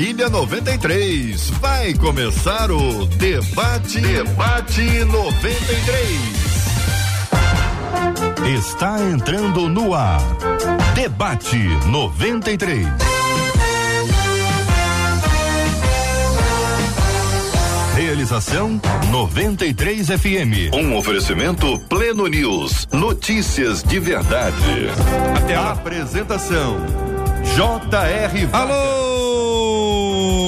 família 93. Vai começar o debate debate 93. Está entrando no ar. Debate 93. Realização 93 FM. Um oferecimento Pleno News. Notícias de verdade. Até a apresentação. J.R. Alô,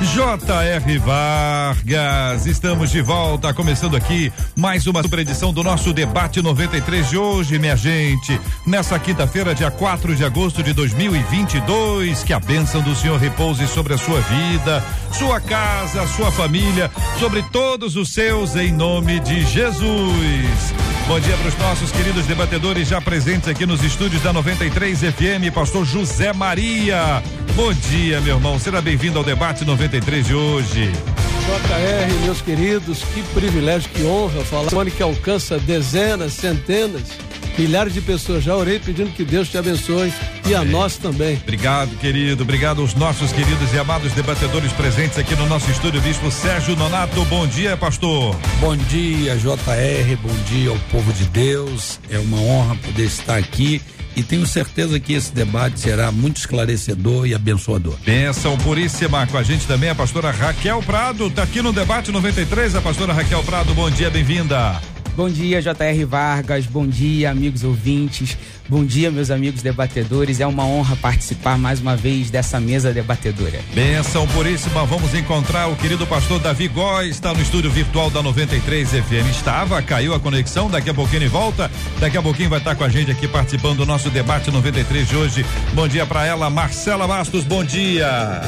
J.R. Vargas, estamos de volta, começando aqui mais uma super edição do nosso debate 93 de hoje, minha gente. Nessa quinta-feira, dia 4 de agosto de 2022, que a bênção do Senhor repouse sobre a sua vida, sua casa, sua família, sobre todos os seus, em nome de Jesus. Bom dia para os nossos queridos debatedores já presentes aqui nos estúdios da 93 FM, Pastor José Maria. Bom dia, meu irmão. Seja bem-vindo ao debate 93 de hoje. JR, meus queridos, que privilégio, que honra falar. One que alcança dezenas, centenas, milhares de pessoas. Já orei pedindo que Deus te abençoe e a nós também. Obrigado, querido. Obrigado aos nossos queridos e amados debatedores presentes aqui no nosso estúdio. Bispo Sérgio Nonato, bom dia, pastor. Bom dia, JR. Bom dia ao povo de Deus. É uma honra poder estar aqui e tenho certeza que esse debate será muito esclarecedor e abençoador. Benção puríssima com a gente também a pastora Raquel Prado, tá aqui no debate 93, a pastora Raquel Prado, bom dia, bem-vinda. Bom dia, JR Vargas. Bom dia, amigos ouvintes. Bom dia, meus amigos debatedores. É uma honra participar mais uma vez dessa mesa debatedora. Benção puríssima. Vamos encontrar o querido pastor Davi Góes, está no estúdio virtual da 93 FM. Estava, caiu a conexão, daqui a pouquinho ele volta. Daqui a pouquinho vai estar com a gente aqui participando do nosso debate 93 de hoje. Bom dia para ela, Marcela Bastos. Bom dia.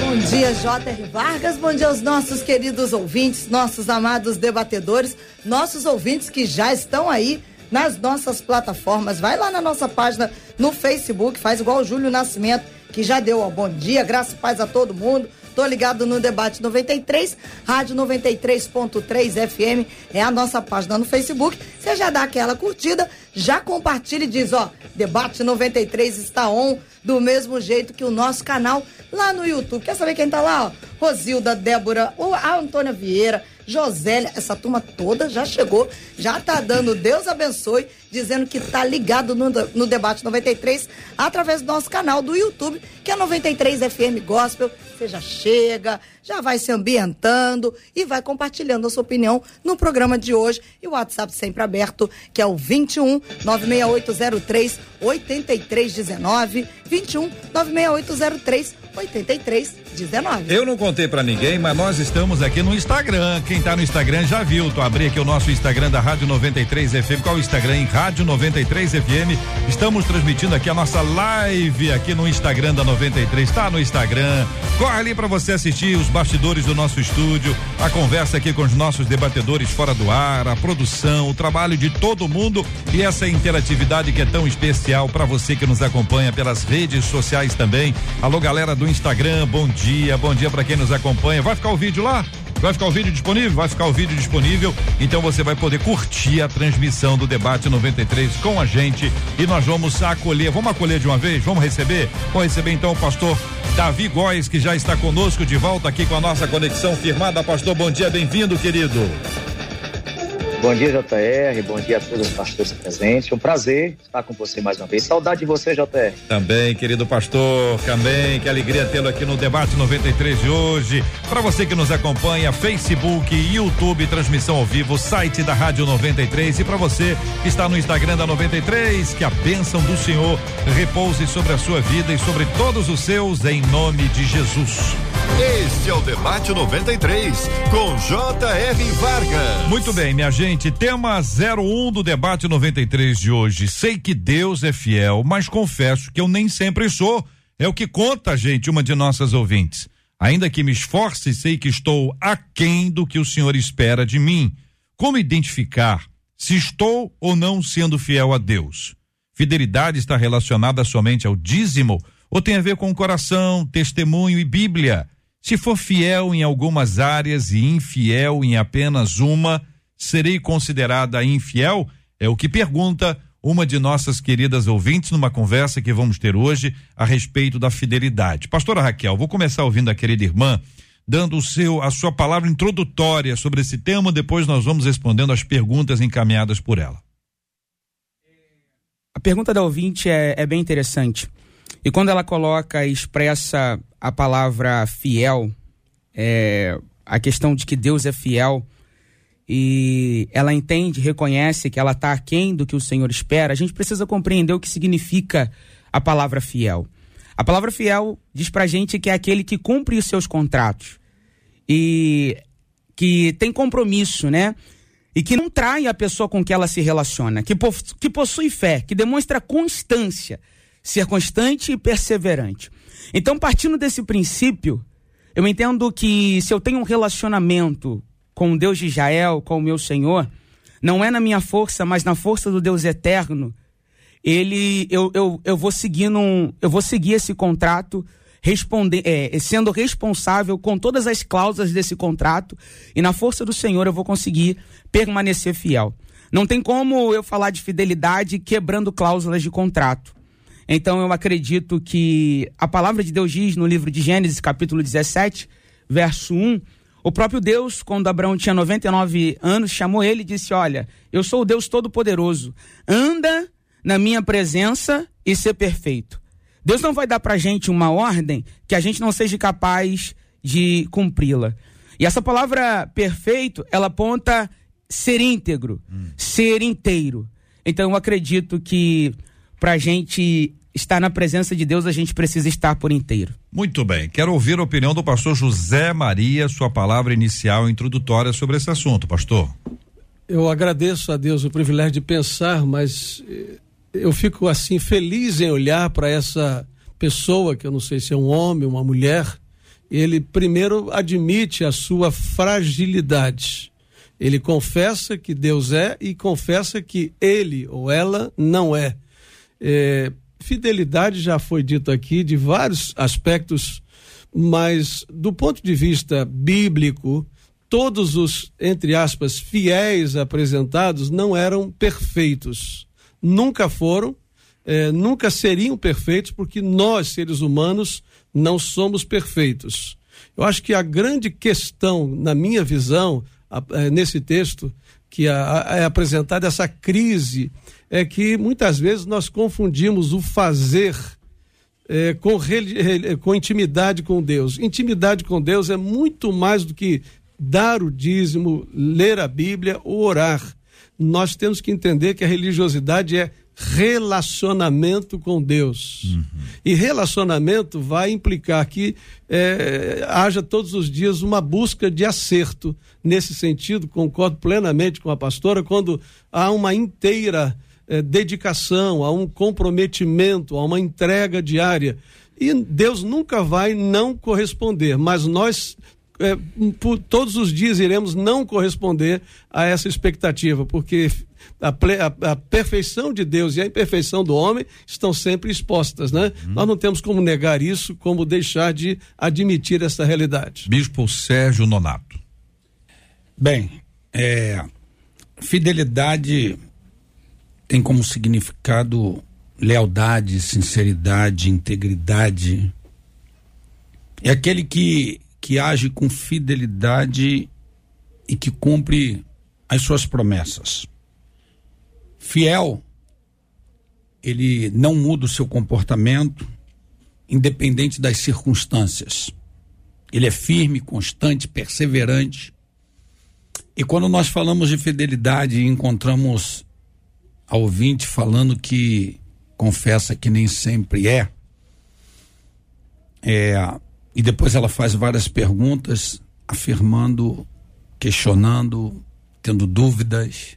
Bom dia, J.R. Vargas. Bom dia aos nossos queridos ouvintes, nossos amados debatedores, nossos ouvintes que já estão aí nas nossas plataformas. Vai lá na nossa página no Facebook, faz igual o Júlio Nascimento, que já deu ó, bom dia, graça e paz a todo mundo. Tô ligado no Debate 93, Rádio 93.3 FM é a nossa página no Facebook. Você já dá aquela curtida, já compartilha e diz, ó, Debate 93 está on do mesmo jeito que o nosso canal lá no YouTube. Quer saber quem tá lá, ó? Rosilda, Débora, a Antônia Vieira, Josélia, essa turma toda já chegou, já tá dando Deus abençoe, dizendo que tá ligado no, no debate 93 através do nosso canal do YouTube, que é 93 FM Gospel. Você já chega, já vai se ambientando e vai compartilhando a sua opinião no programa de hoje. E o WhatsApp sempre aberto, que é o 21 96803 8319. 21 96803 8319. Eu não contei para ninguém, mas nós estamos aqui no Instagram. Quem tá no Instagram já viu. Tô abri aqui o nosso Instagram da Rádio 93 FM. Qual é o Instagram? Em Rádio 93 FM. Estamos transmitindo aqui a nossa live aqui no Instagram da 93. Tá no Instagram. Corre ali para você assistir os bastidores do nosso estúdio, a conversa aqui com os nossos debatedores fora do ar, a produção, o trabalho de todo mundo e essa interatividade que é tão especial para você que nos acompanha pelas redes sociais também. Alô, galera do Instagram, bom dia, bom dia para quem nos acompanha. Vai ficar o vídeo lá? Vai ficar o vídeo disponível? Vai ficar o vídeo disponível. Então você vai poder curtir a transmissão do debate 93 com a gente e nós vamos acolher. Vamos acolher de uma vez? Vamos receber? Vamos receber então o pastor Davi Góes, que já está conosco de volta aqui com a nossa conexão firmada. Pastor, bom dia, bem-vindo, querido. Bom dia, JR. Bom dia a todos os pastores presentes. Um prazer estar com você mais uma vez. Saudade de você, JR. Também, querido pastor. Também, que alegria tê-lo aqui no Debate 93 de hoje. Para você que nos acompanha, Facebook, YouTube, transmissão ao vivo, site da Rádio 93. E para você que está no Instagram da 93, que a bênção do Senhor repouse sobre a sua vida e sobre todos os seus, em nome de Jesus. Este é o Debate 93, com J.R. Vargas. Muito bem, minha gente, tema 01 do Debate 93 de hoje. Sei que Deus é fiel, mas confesso que eu nem sempre sou. É o que conta, gente, uma de nossas ouvintes. Ainda que me esforce, sei que estou aquém do que o Senhor espera de mim. Como identificar se estou ou não sendo fiel a Deus? Fidelidade está relacionada somente ao dízimo ou tem a ver com coração, testemunho e Bíblia? Se for fiel em algumas áreas e infiel em apenas uma, serei considerada infiel? É o que pergunta uma de nossas queridas ouvintes numa conversa que vamos ter hoje a respeito da fidelidade. Pastora Raquel, vou começar ouvindo a querida irmã dando o seu a sua palavra introdutória sobre esse tema, depois nós vamos respondendo as perguntas encaminhadas por ela. A pergunta da ouvinte é, é bem interessante. E quando ela coloca e expressa a palavra fiel, é, a questão de que Deus é fiel, e ela entende, reconhece que ela está aquém do que o Senhor espera, a gente precisa compreender o que significa a palavra fiel. A palavra fiel diz pra gente que é aquele que cumpre os seus contratos e que tem compromisso, né? E que não trai a pessoa com que ela se relaciona, que, que possui fé, que demonstra constância, ser constante e perseverante. Então, partindo desse princípio, eu entendo que se eu tenho um relacionamento com o Deus de Israel, com o meu Senhor, não é na minha força, mas na força do Deus eterno, ele eu, eu, eu vou seguindo um, eu vou seguir esse contrato responder, é, sendo responsável com todas as cláusulas desse contrato e na força do Senhor eu vou conseguir permanecer fiel. Não tem como eu falar de fidelidade quebrando cláusulas de contrato. Então eu acredito que a palavra de Deus diz no livro de Gênesis, capítulo 17, verso 1, o próprio Deus, quando Abraão tinha 99 anos, chamou ele e disse: Olha, eu sou o Deus Todo-Poderoso, anda na minha presença e ser perfeito. Deus não vai dar pra gente uma ordem que a gente não seja capaz de cumpri-la. E essa palavra perfeito, ela aponta ser íntegro, hum. ser inteiro. Então eu acredito que pra gente estar na presença de Deus, a gente precisa estar por inteiro. Muito bem. Quero ouvir a opinião do pastor José Maria, sua palavra inicial introdutória sobre esse assunto, pastor. Eu agradeço a Deus o privilégio de pensar, mas eh, eu fico assim feliz em olhar para essa pessoa, que eu não sei se é um homem, uma mulher. Ele primeiro admite a sua fragilidade. Ele confessa que Deus é e confessa que ele ou ela não é. é fidelidade já foi dito aqui de vários aspectos, mas do ponto de vista bíblico, todos os, entre aspas, fiéis apresentados não eram perfeitos. Nunca foram, é, nunca seriam perfeitos, porque nós, seres humanos, não somos perfeitos. Eu acho que a grande questão, na minha visão, a, é, nesse texto, que é apresentada essa crise é que muitas vezes nós confundimos o fazer é, com, com intimidade com Deus. Intimidade com Deus é muito mais do que dar o dízimo, ler a Bíblia ou orar. Nós temos que entender que a religiosidade é relacionamento com Deus. Uhum. E relacionamento vai implicar que é, haja todos os dias uma busca de acerto. Nesse sentido, concordo plenamente com a pastora, quando há uma inteira é, dedicação, há um comprometimento, há uma entrega diária. E Deus nunca vai não corresponder, mas nós é, por, todos os dias iremos não corresponder a essa expectativa, porque a, a, a, perfeição de Deus e a imperfeição do homem estão sempre expostas, né? Uhum. Nós não temos como negar isso, como deixar de admitir essa realidade. Bispo Sérgio Nonato. Bem, é, fidelidade tem como significado lealdade, sinceridade, integridade. É aquele que, que age com fidelidade e que cumpre as suas promessas. Fiel, ele não muda o seu comportamento, independente das circunstâncias. Ele é firme, constante, perseverante. E quando nós falamos de fidelidade e encontramos a ouvinte falando que confessa que nem sempre é, é e depois ela faz várias perguntas, afirmando, questionando, tendo dúvidas.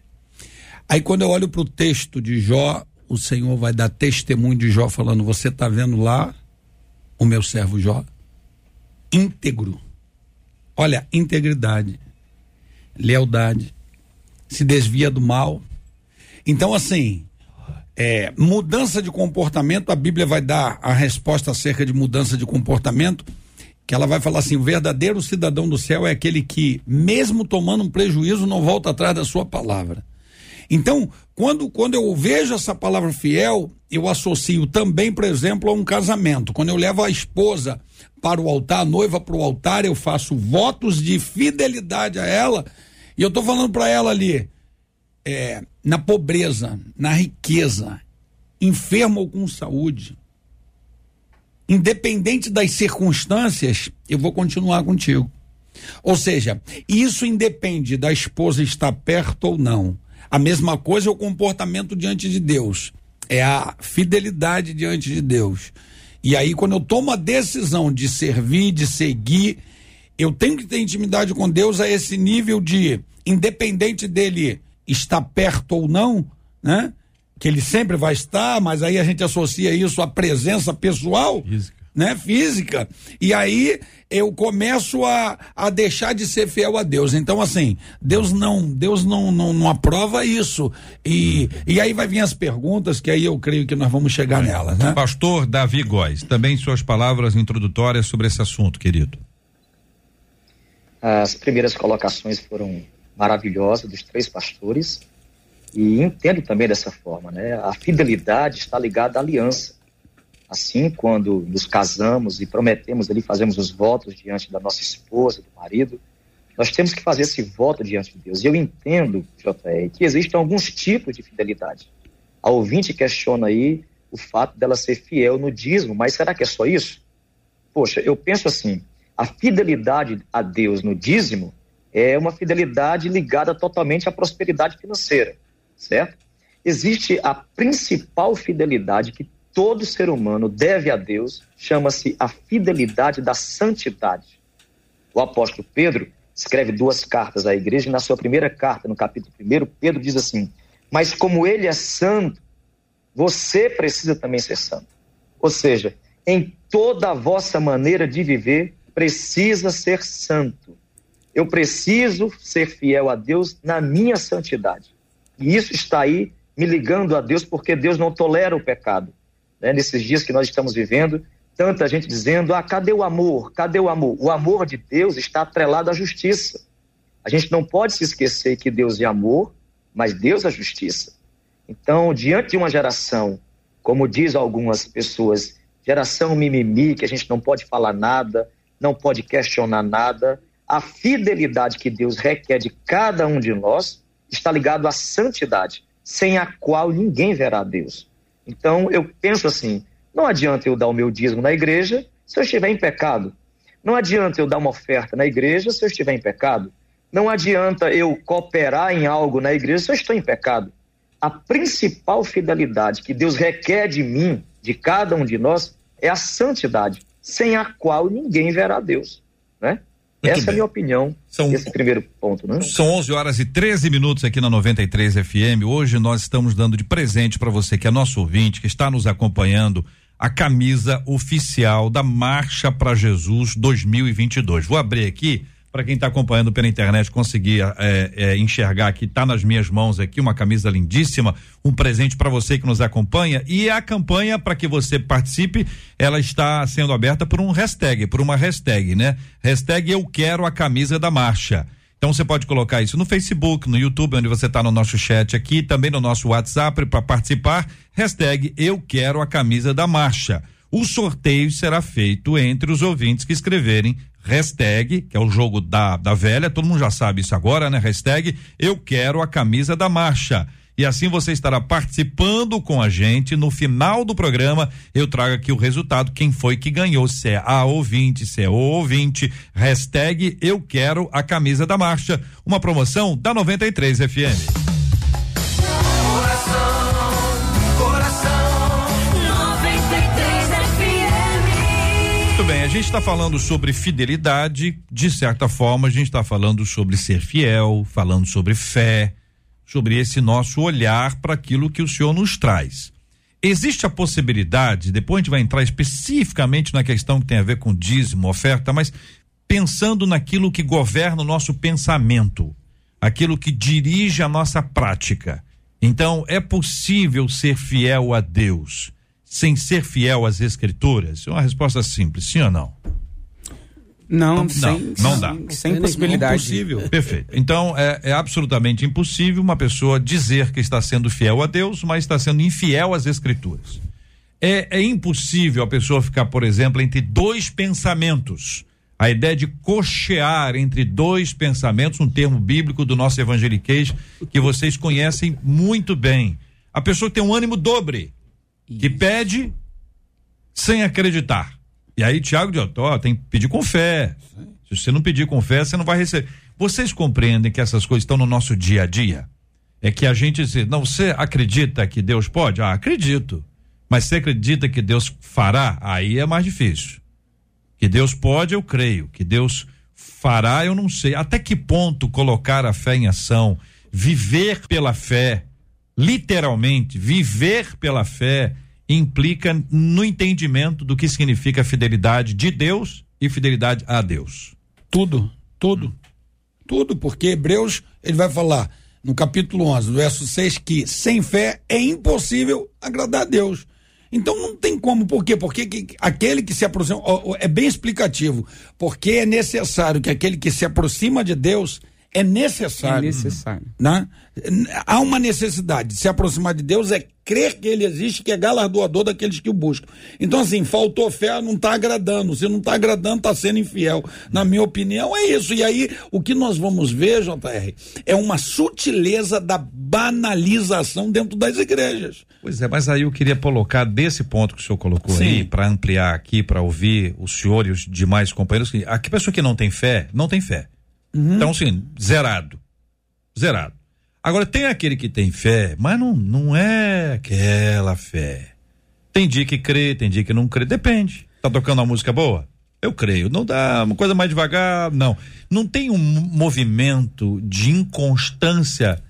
Aí quando eu olho para o texto de Jó, o Senhor vai dar testemunho de Jó falando: Você está vendo lá o meu servo Jó? Íntegro. Olha, integridade, lealdade, se desvia do mal. Então, assim, é, mudança de comportamento, a Bíblia vai dar a resposta acerca de mudança de comportamento, que ela vai falar assim: o verdadeiro cidadão do céu é aquele que, mesmo tomando um prejuízo, não volta atrás da sua palavra. Então, quando, quando eu vejo essa palavra fiel, eu associo também, por exemplo, a um casamento. Quando eu levo a esposa para o altar, a noiva para o altar, eu faço votos de fidelidade a ela. E eu estou falando para ela ali, é, na pobreza, na riqueza, enfermo ou com saúde, independente das circunstâncias, eu vou continuar contigo. Ou seja, isso independe da esposa estar perto ou não. A mesma coisa é o comportamento diante de Deus. É a fidelidade diante de Deus. E aí, quando eu tomo a decisão de servir, de seguir, eu tenho que ter intimidade com Deus a esse nível de, independente dele estar perto ou não, né? Que ele sempre vai estar, mas aí a gente associa isso à presença pessoal. Física né, física. E aí eu começo a, a deixar de ser fiel a Deus. Então, assim, Deus não, Deus não, não, não aprova isso. E, e aí vai vir as perguntas, que aí eu creio que nós vamos chegar nelas, né? Pastor Davi Góes, também suas palavras introdutórias sobre esse assunto, querido. As primeiras colocações foram maravilhosas dos três pastores. E entendo também dessa forma, né? A fidelidade está ligada à aliança. Assim, quando nos casamos e prometemos ali, fazemos os votos diante da nossa esposa, do marido, nós temos que fazer esse voto diante de Deus. E eu entendo, JR, que existem alguns tipos de fidelidade. A ouvinte questiona aí o fato dela ser fiel no dízimo, mas será que é só isso? Poxa, eu penso assim, a fidelidade a Deus no dízimo é uma fidelidade ligada totalmente à prosperidade financeira, certo? Existe a principal fidelidade que todo ser humano deve a Deus chama-se a fidelidade da santidade. O apóstolo Pedro escreve duas cartas à igreja, e na sua primeira carta, no capítulo 1, Pedro diz assim: Mas como ele é santo, você precisa também ser santo. Ou seja, em toda a vossa maneira de viver, precisa ser santo. Eu preciso ser fiel a Deus na minha santidade. E isso está aí me ligando a Deus, porque Deus não tolera o pecado né, nesses dias que nós estamos vivendo, tanta gente dizendo: ah, cadê o amor? Cadê o amor? O amor de Deus está atrelado à justiça. A gente não pode se esquecer que Deus é amor, mas Deus é justiça. Então, diante de uma geração, como diz algumas pessoas, geração mimimi, que a gente não pode falar nada, não pode questionar nada, a fidelidade que Deus requer de cada um de nós está ligado à santidade, sem a qual ninguém verá Deus. Então, eu penso assim: não adianta eu dar o meu dízimo na igreja se eu estiver em pecado. Não adianta eu dar uma oferta na igreja se eu estiver em pecado. Não adianta eu cooperar em algo na igreja se eu estou em pecado. A principal fidelidade que Deus requer de mim, de cada um de nós, é a santidade, sem a qual ninguém verá Deus. Né? Muito Essa bem. é a minha opinião São, esse primeiro ponto, né? São 11 horas e 13 minutos aqui na 93 FM. Hoje nós estamos dando de presente para você que é nosso ouvinte, que está nos acompanhando, a camisa oficial da Marcha para Jesus 2022. Vou abrir aqui para quem está acompanhando pela internet conseguir é, é, enxergar que está nas minhas mãos aqui uma camisa lindíssima, um presente para você que nos acompanha e a campanha para que você participe, ela está sendo aberta por um hashtag, por uma hashtag, né? Hashtag eu quero a camisa da marcha. Então você pode colocar isso no Facebook, no YouTube, onde você está no nosso chat aqui, também no nosso WhatsApp para participar. Hashtag eu quero a camisa da marcha. O sorteio será feito entre os ouvintes que escreverem hashtag, que é o jogo da, da velha, todo mundo já sabe isso agora, né? Hashtag eu quero a camisa da marcha. E assim você estará participando com a gente. No final do programa, eu trago aqui o resultado, quem foi que ganhou, se é a ouvinte, se é o ouvinte. Hashtag eu quero a camisa da marcha. Uma promoção da 93 FM. Bem, a gente está falando sobre fidelidade, de certa forma, a gente está falando sobre ser fiel, falando sobre fé, sobre esse nosso olhar para aquilo que o Senhor nos traz. Existe a possibilidade, depois a gente vai entrar especificamente na questão que tem a ver com dízimo, oferta, mas pensando naquilo que governa o nosso pensamento, aquilo que dirige a nossa prática. Então, é possível ser fiel a Deus sem ser fiel às escrituras? É uma resposta simples, sim ou não? Não, Não, sem, não dá. Sem Não, possibilidade. Impossível. Perfeito. Então é, é absolutamente impossível uma pessoa dizer que está sendo fiel a Deus, mas está sendo infiel às Escrituras. É, é impossível a pessoa ficar, por exemplo, entre dois pensamentos. A ideia de cochear entre dois pensamentos, um termo bíblico do nosso evangeliquez que vocês conhecem muito bem. A pessoa tem um ânimo dobre, que pede sem acreditar. E aí, Tiago de Otó tem que pedir com fé. Se você não pedir com fé, você não vai receber. Vocês compreendem que essas coisas estão no nosso dia a dia? É que a gente diz, não, você acredita que Deus pode? Ah, acredito. Mas você acredita que Deus fará? Aí é mais difícil. Que Deus pode, eu creio. Que Deus fará, eu não sei. Até que ponto colocar a fé em ação, viver pela fé, literalmente, viver pela fé, implica no entendimento do que significa fidelidade de Deus e fidelidade a Deus. Tudo, tudo. Tudo, porque Hebreus, ele vai falar no capítulo 11, verso 6, que sem fé é impossível agradar a Deus. Então não tem como, por quê? Porque que- aquele que se aproxima, ó, ó, é bem explicativo, porque é necessário que aquele que se aproxima de Deus é necessário. É necessário. Né? Há uma necessidade de se aproximar de Deus, é crer que Ele existe, que é galardoador daqueles que o buscam. Então, assim, faltou fé, não está agradando. Se não está agradando, está sendo infiel. Na minha opinião, é isso. E aí, o que nós vamos ver, JR, é uma sutileza da banalização dentro das igrejas. Pois é, mas aí eu queria colocar desse ponto que o senhor colocou Sim. aí, para ampliar aqui, para ouvir o senhor e os demais companheiros, que a pessoa que não tem fé, não tem fé. Então, assim, zerado. Zerado. Agora, tem aquele que tem fé, mas não, não é aquela fé. Tem dia que crê, tem dia que não crê, depende. Tá tocando uma música boa? Eu creio. Não dá uma coisa mais devagar, não. Não tem um movimento de inconstância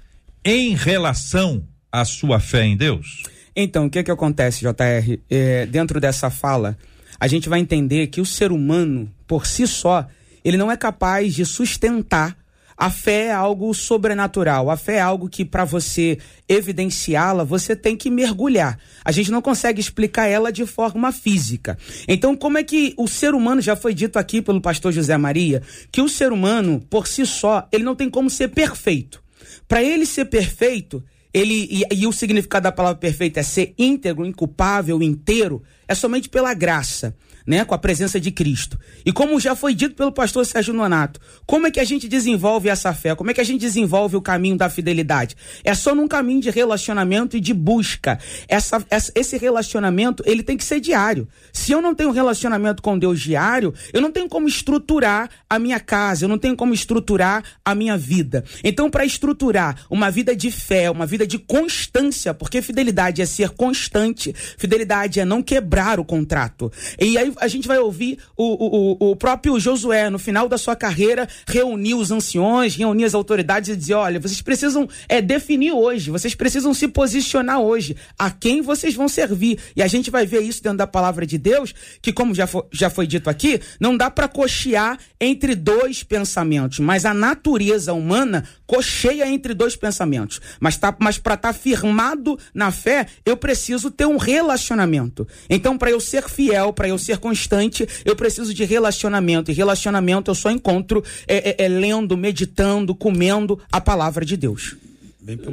em relação à sua fé em Deus? Então, o que que acontece, JR? É, dentro dessa fala, a gente vai entender que o ser humano, por si só, ele não é capaz de sustentar. A fé é algo sobrenatural. A fé é algo que, para você evidenciá-la, você tem que mergulhar. A gente não consegue explicar ela de forma física. Então, como é que o ser humano, já foi dito aqui pelo pastor José Maria, que o ser humano, por si só, ele não tem como ser perfeito. Para ele ser perfeito, ele e, e o significado da palavra perfeito é ser íntegro, inculpável, inteiro, é somente pela graça, né, com a presença de Cristo. E como já foi dito pelo pastor Sérgio Nonato, como é que a gente desenvolve essa fé? Como é que a gente desenvolve o caminho da fidelidade? É só num caminho de relacionamento e de busca. Essa, essa- esse relacionamento, ele tem que ser diário. Se eu não tenho um relacionamento com Deus diário, eu não tenho como estruturar a minha casa, eu não tenho como estruturar a minha vida. Então, para estruturar uma vida de fé, uma vida de constância, porque fidelidade é ser constante, fidelidade é não quebrar o contrato. E aí a gente vai ouvir o, o, o- próprio Josué, no final da sua carreira, reunir os anciões, reunir as autoridades e dizer: olha, vocês precisam é, definir hoje, vocês precisam se posicionar hoje, a quem vocês vão servir. E a gente vai ver isso dentro da palavra de Deus, que, como já foi, já foi dito aqui, não dá para cochear entre dois pensamentos, mas a natureza humana cocheia entre dois pensamentos. Mas, tá, mas para estar firmado na fé, eu preciso ter um relacionamento. Então, para eu ser fiel, para eu ser constante, eu preciso de relacionamento. E relacionamento eu só encontro é, é, é, lendo, meditando, comendo a palavra de Deus.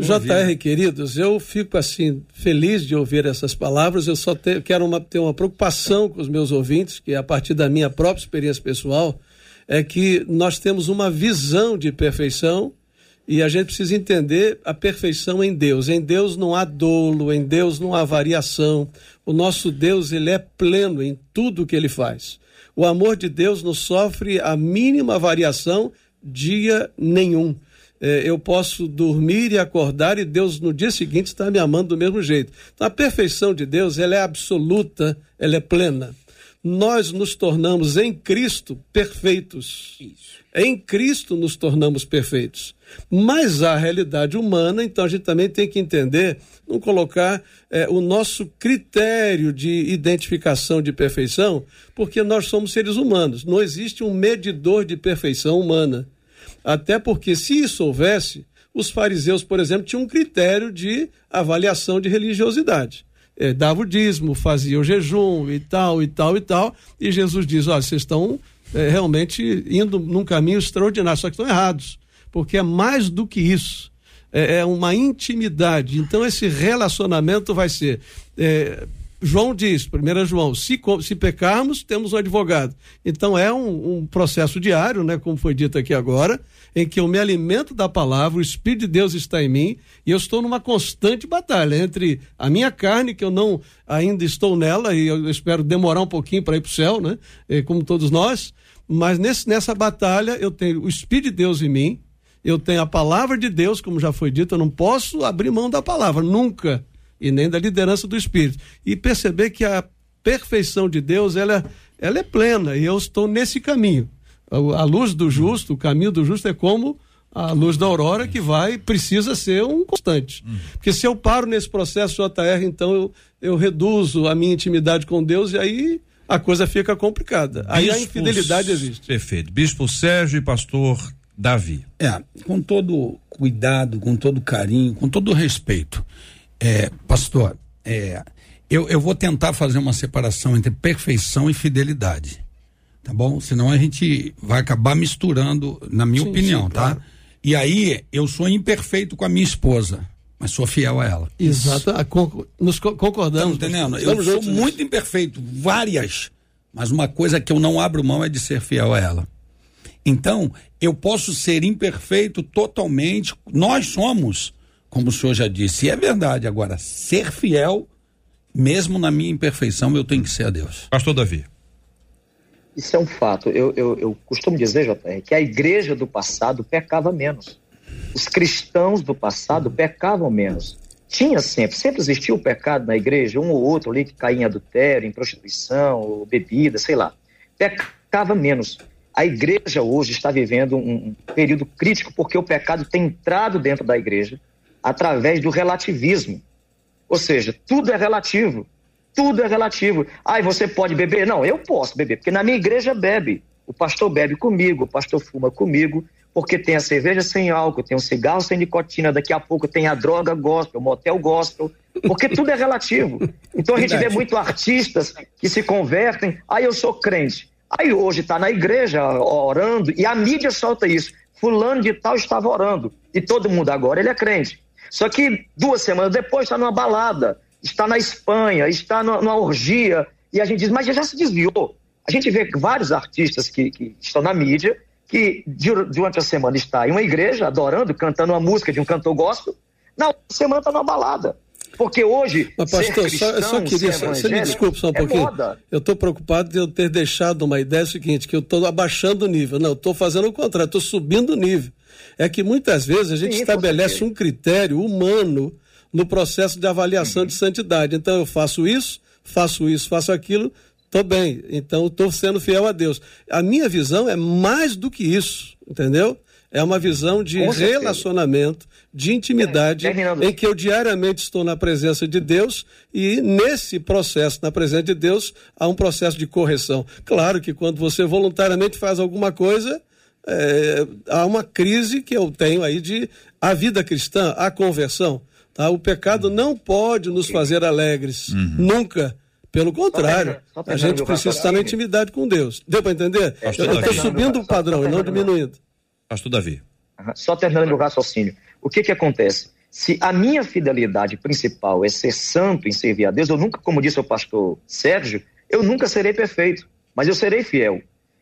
JR, queridos, eu fico assim feliz de ouvir essas palavras. Eu só te- quero uma- ter uma preocupação com os meus ouvintes, que a partir da minha própria experiência pessoal, é que nós temos uma visão de perfeição e a gente precisa entender a perfeição em Deus. Em Deus não há dolo, em Deus não há variação. O nosso Deus, ele é pleno em tudo que ele faz. O amor de Deus não sofre a mínima variação dia nenhum. É, eu posso dormir e acordar e Deus no dia seguinte está me amando do mesmo jeito. Então a perfeição de Deus ela é absoluta, ela é plena. Nós nos tornamos em Cristo perfeitos. Em Cristo nos tornamos perfeitos. Mas a realidade humana, então a gente também tem que entender, não colocar é, o nosso critério de identificação de perfeição, porque nós somos seres humanos. Não existe um medidor de perfeição humana. Até porque, se isso houvesse, os fariseus, por exemplo, tinham um critério de avaliação de religiosidade. É, dava o dízimo, fazia o jejum e tal, e tal, e tal. E Jesus diz: olha, vocês estão é, realmente indo num caminho extraordinário, só que estão errados, porque é mais do que isso. É, é uma intimidade. Então, esse relacionamento vai ser. É, João diz, 1 João, se, se pecarmos, temos um advogado. Então é um, um, processo diário, né, como foi dito aqui agora, em que eu me alimento da palavra, o Espírito de Deus está em mim, e eu estou numa constante batalha entre a minha carne, que eu não ainda estou nela, e eu espero demorar um pouquinho para ir para o céu, né, como todos nós, mas nesse, nessa batalha eu tenho o Espírito de Deus em mim, eu tenho a palavra de Deus, como já foi dito, eu não posso abrir mão da palavra, nunca e nem da liderança do Espírito. E perceber que a perfeição de Deus, ela, ela é plena, e eu estou nesse caminho. A, a luz do justo, o caminho do justo é como a luz da aurora que vai, precisa ser um constante. Porque se eu paro nesse processo JR, então eu, eu reduzo a minha intimidade com Deus e aí a coisa fica complicada. Bispos, aí a infidelidade existe. Perfeito. Bispo Sérgio e pastor Davi. É, com todo cuidado, com todo carinho, com todo respeito. É, pastor, é, eu, eu vou tentar fazer uma separação entre perfeição e fidelidade. Tá bom? Senão a gente vai acabar misturando, na minha sim, opinião, sim, tá? Claro. E aí, eu sou imperfeito com a minha esposa, mas sou fiel a ela. Exato, nos concordamos. Tá entendendo? Eu sou muito imperfeito, várias, mas uma coisa que eu não abro mão é de ser fiel a ela. Então, eu posso ser imperfeito totalmente, nós somos, como o senhor já disse, e é verdade. Agora, ser fiel, mesmo na minha imperfeição, eu tenho que ser a Deus. Pastor Davi. Isso é um fato. Eu, eu, eu costumo dizer, JR, que a igreja do passado pecava menos. Os cristãos do passado pecavam menos. Tinha sempre, sempre existiu o pecado na igreja, um ou outro ali que caía em adultério, em prostituição, ou bebida, sei lá. Pecava menos. A igreja hoje está vivendo um período crítico porque o pecado tem entrado dentro da igreja através do relativismo. Ou seja, tudo é relativo. Tudo é relativo. Ah, você pode beber? Não, eu posso beber, porque na minha igreja bebe. O pastor bebe comigo, o pastor fuma comigo, porque tem a cerveja sem álcool, tem o cigarro sem nicotina, daqui a pouco tem a droga gospel, o motel gospel, porque tudo é relativo. Então a gente vê muito artistas que se convertem, aí ah, eu sou crente. Aí hoje está na igreja orando e a mídia solta isso. Fulano de tal estava orando. E todo mundo agora ele é crente. Só que duas semanas depois está numa balada, está na Espanha, está numa, numa orgia, e a gente diz, mas já se desviou. A gente vê vários artistas que, que estão na mídia, que durante a semana está em uma igreja, adorando, cantando uma música de um cantor gospel, na outra semana está numa balada. Porque hoje. Mas, pastor, cristão, só, eu só queria. Só, você me desculpe só um é pouquinho. Moda. Eu estou preocupado de eu ter deixado uma ideia seguinte, que eu estou abaixando o nível. Não, eu estou fazendo o contrário, estou subindo o nível é que muitas vezes a gente Sim, estabelece um critério humano no processo de avaliação uhum. de santidade. Então eu faço isso, faço isso, faço aquilo, estou bem. Então estou sendo fiel a Deus. A minha visão é mais do que isso, entendeu? É uma visão de relacionamento, de intimidade, é, em que eu diariamente estou na presença de Deus e nesse processo, na presença de Deus, há um processo de correção. Claro que quando você voluntariamente faz alguma coisa, é, há uma crise que eu tenho aí de a vida cristã, a conversão. Tá? O pecado não pode nos fazer alegres, uhum. nunca. Pelo contrário, a gente precisa estar na intimidade com Deus. Deu para entender? É, eu estou subindo o padrão e não diminuindo. Pastor Davi. Só terminando meu raciocínio. O que que acontece? Se a minha fidelidade principal é ser santo em servir a Deus, eu nunca, como disse o pastor Sérgio, eu nunca serei perfeito, mas eu serei fiel.